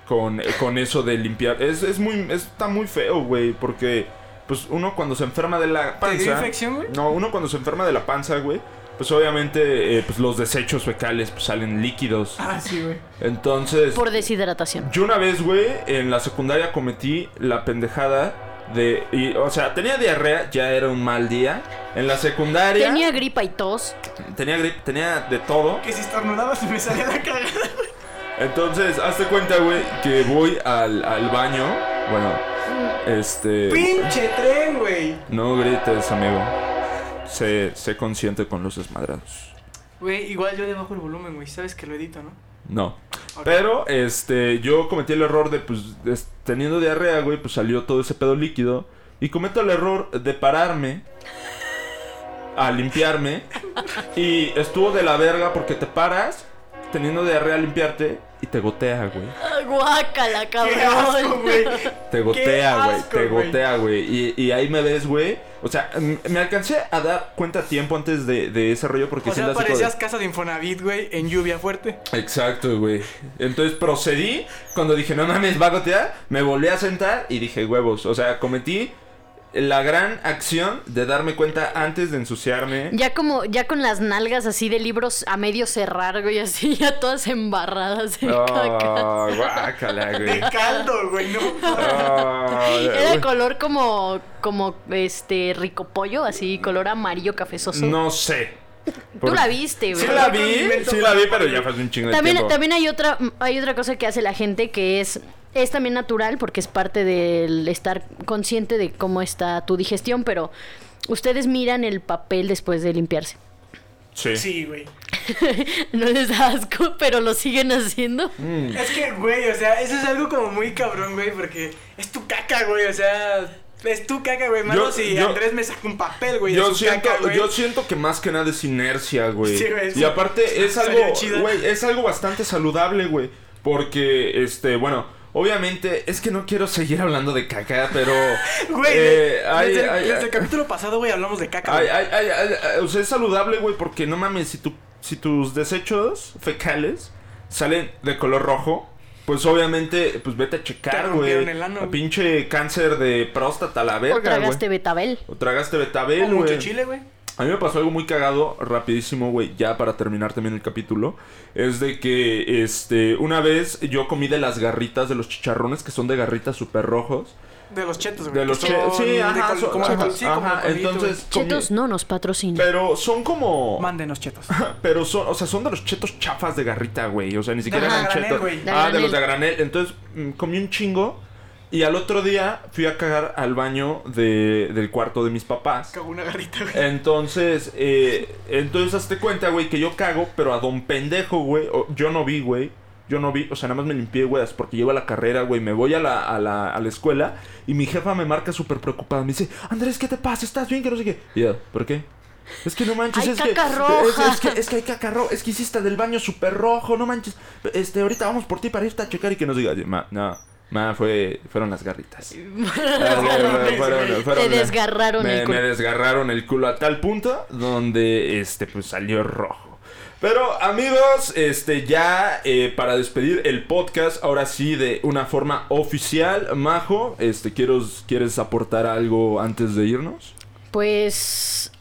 con, eh, con eso de limpiar. Es, es muy, está muy feo, güey, porque pues uno cuando se enferma de la ¿Te dio panza... infección, güey? No, uno cuando se enferma de la panza, güey, pues obviamente eh, pues los desechos fecales pues, salen líquidos. Ah, sí, güey. Entonces, Por deshidratación. yo una vez, güey, en la secundaria cometí la pendejada de... Y, o sea, tenía diarrea, ya era un mal día. En la secundaria... Tenía gripa y tos. Tenía grip, tenía de todo. Que si estornudaba se me salía la cagada, güey. Entonces, hazte cuenta, güey, que voy al, al baño. Bueno, este... ¡Pinche tren, güey! No grites, amigo. Sé, sé consciente con los desmadrados. Güey, igual yo le bajo el volumen, güey. Sabes que lo edito, ¿no? No. Pero, este, yo cometí el error de, pues, de- teniendo diarrea, güey, pues salió todo ese pedo líquido. Y cometo el error de pararme a limpiarme. Y estuvo de la verga porque te paras teniendo diarrea a limpiarte y te gotea, güey. Guácala, ¡Qué asco, cabrón. güey! Te gotea, güey. asco, Te gotea, güey. Y, y ahí me ves, güey. O sea, me alcancé a dar cuenta a tiempo antes de, de ese rollo porque O sí sea, la saco de- parecías casa de Infonavit, güey, en lluvia fuerte. Exacto, güey. Entonces procedí, cuando dije, no mames, va a gotear, me volví a sentar y dije, huevos. O sea, cometí la gran acción de darme cuenta antes de ensuciarme. Ya como, ya con las nalgas así de libros a medio cerrar, güey, así ya todas embarradas caca. Oh, guácala, De caldo, güey, no. Oh, Era de color como, como este rico pollo, así color amarillo cafezoso. No sé. Tú la viste, güey. Sí la vi, sí la vi, pero ya fue un chingo de tiempo. también hay otra, hay otra cosa que hace la gente que es, es también natural porque es parte del estar consciente de cómo está tu digestión, pero ustedes miran el papel después de limpiarse. Sí. Sí, güey. No les da asco, pero lo siguen haciendo. Mm. Es que, güey, o sea, eso es algo como muy cabrón, güey, porque es tu caca, güey, o sea, es tu caca, güey. Mano, Yo- si yo- Andrés me saca un papel, güey, Yo siento, caca, yo siento que más que nada es inercia, güey. Sí, güey, y aparte es algo, güey, es algo bastante saludable, güey. Porque, este, bueno, obviamente es que no quiero seguir hablando de caca, pero... Güey, eh, hay- desde, el- hay- desde el capítulo pasado, güey, hablamos de caca, Ay, güey. ay, ay, ay, ay, o sea, es saludable, güey, porque no mames, si, tu, si tus desechos fecales salen de color rojo, pues obviamente, pues vete a checar, güey. Pinche cáncer de próstata a la O verga, tragaste güey. betabel. O tragaste O betabel, mucho güey. chile, güey. A mí me pasó algo muy cagado, rapidísimo, güey, ya para terminar también el capítulo. Es de que, este, una vez yo comí de las garritas de los chicharrones, que son de garritas súper rojos. De los chetos, güey. De los chetos. Sí, ajá, col- son- como ajá, col- sí, como ajá, colito, entonces- Chetos no nos patrocina. Pero son como... Mándenos chetos. Pero son, o sea, son de los chetos chafas de garrita, güey. O sea, ni siquiera eran granel, chetos. Ah, de granel. los de granel. Entonces, mm, comí un chingo. Y al otro día fui a cagar al baño de, del cuarto de mis papás. Cago una garrita, güey. Entonces, eh, entonces hazte cuenta, güey, que yo cago, pero a don pendejo, güey. Yo no vi, güey. Yo no vi, o sea, nada más me limpié, güey, porque llevo a la carrera, güey. Me voy a la, a, la, a la escuela y mi jefa me marca súper preocupada. Me dice, Andrés, ¿qué te pasa? ¿Estás bien? Que no sé qué. Y yo, ¿por qué? Es que no manches, Hay es que, caca es- roja. Es, que, es que hay caca roja. Es que hiciste del baño súper rojo, no manches. Este, ahorita vamos por ti para irte a checar y que nos diga, ma, no. Ma, fue, fueron las garritas. Fueron- güey. fueron Te las- desgarraron me, el culo. me desgarraron el culo a tal punto donde este pues salió rojo. Pero amigos, este ya eh, para despedir el podcast, ahora sí de una forma oficial, Majo, este quiero, ¿quieres aportar algo antes de irnos? Pues.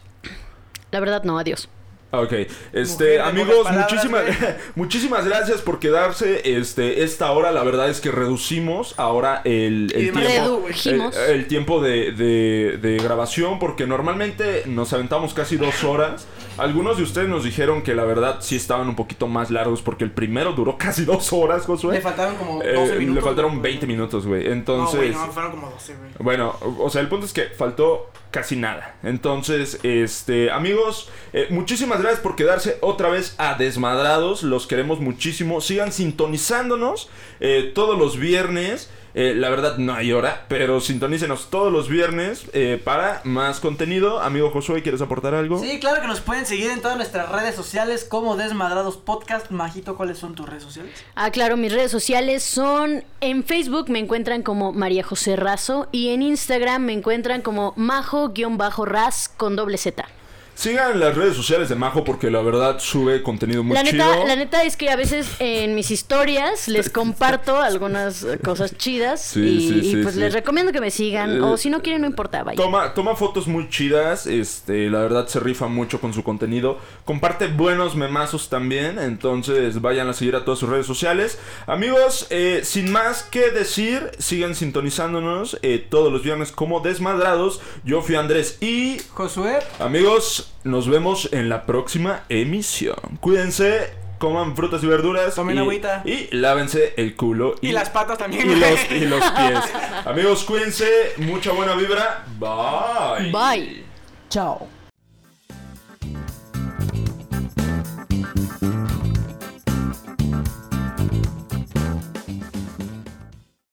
La verdad, no, adiós. Ok, este, Mujer amigos, palabras, muchísimas, muchísimas gracias por quedarse este, esta hora. La verdad es que reducimos ahora el, el tiempo, el tiempo de, de- de grabación porque normalmente nos aventamos casi dos horas. Algunos de ustedes nos dijeron que la verdad sí estaban un poquito más largos porque el primero duró casi dos horas, Josué. Le faltaron como Eh, 12 minutos. le faltaron güey. 20 minutos, güey. No, Entonces... güey, no, fueron como 12, güey. Bueno, o sea, el punto es que faltó casi nada. Entonces, este, amigos, eh, muchísimas gracias por quedarse otra vez a Desmadrados. Los queremos muchísimo. Sigan sintonizándonos eh, todos los viernes. Eh, la verdad no hay hora, pero sintonícenos todos los viernes eh, para más contenido. Amigo Josué, ¿quieres aportar algo? Sí, claro que nos pueden seguir en todas nuestras redes sociales como Desmadrados Podcast. Majito, ¿cuáles son tus redes sociales? Ah, claro, mis redes sociales son en Facebook me encuentran como María José Razo y en Instagram me encuentran como majo-ras con doble Z. Sigan las redes sociales de Majo porque la verdad sube contenido muy La chido. la neta es que a veces en mis historias les comparto algunas eh, cosas chidas Sí, y, sí, y sí, pues sí. les recomiendo que me sigan Eh, o si no quieren no importa, vaya. Toma, toma fotos muy chidas, este, la verdad se rifa mucho con su contenido. Comparte buenos memazos también, entonces vayan a seguir a todas sus redes sociales. Amigos, eh, sin más que decir, sigan sintonizándonos eh, todos los viernes como desmadrados. Yo fui Andrés y Josué, amigos, nos vemos en la próxima emisión. Cuídense, coman frutas y verduras Tomen y, agüita. y lávense el culo y, las patas también. y los, y los pies. Amigos, cuídense, mucha buena vibra. Bye. Bye. Chao.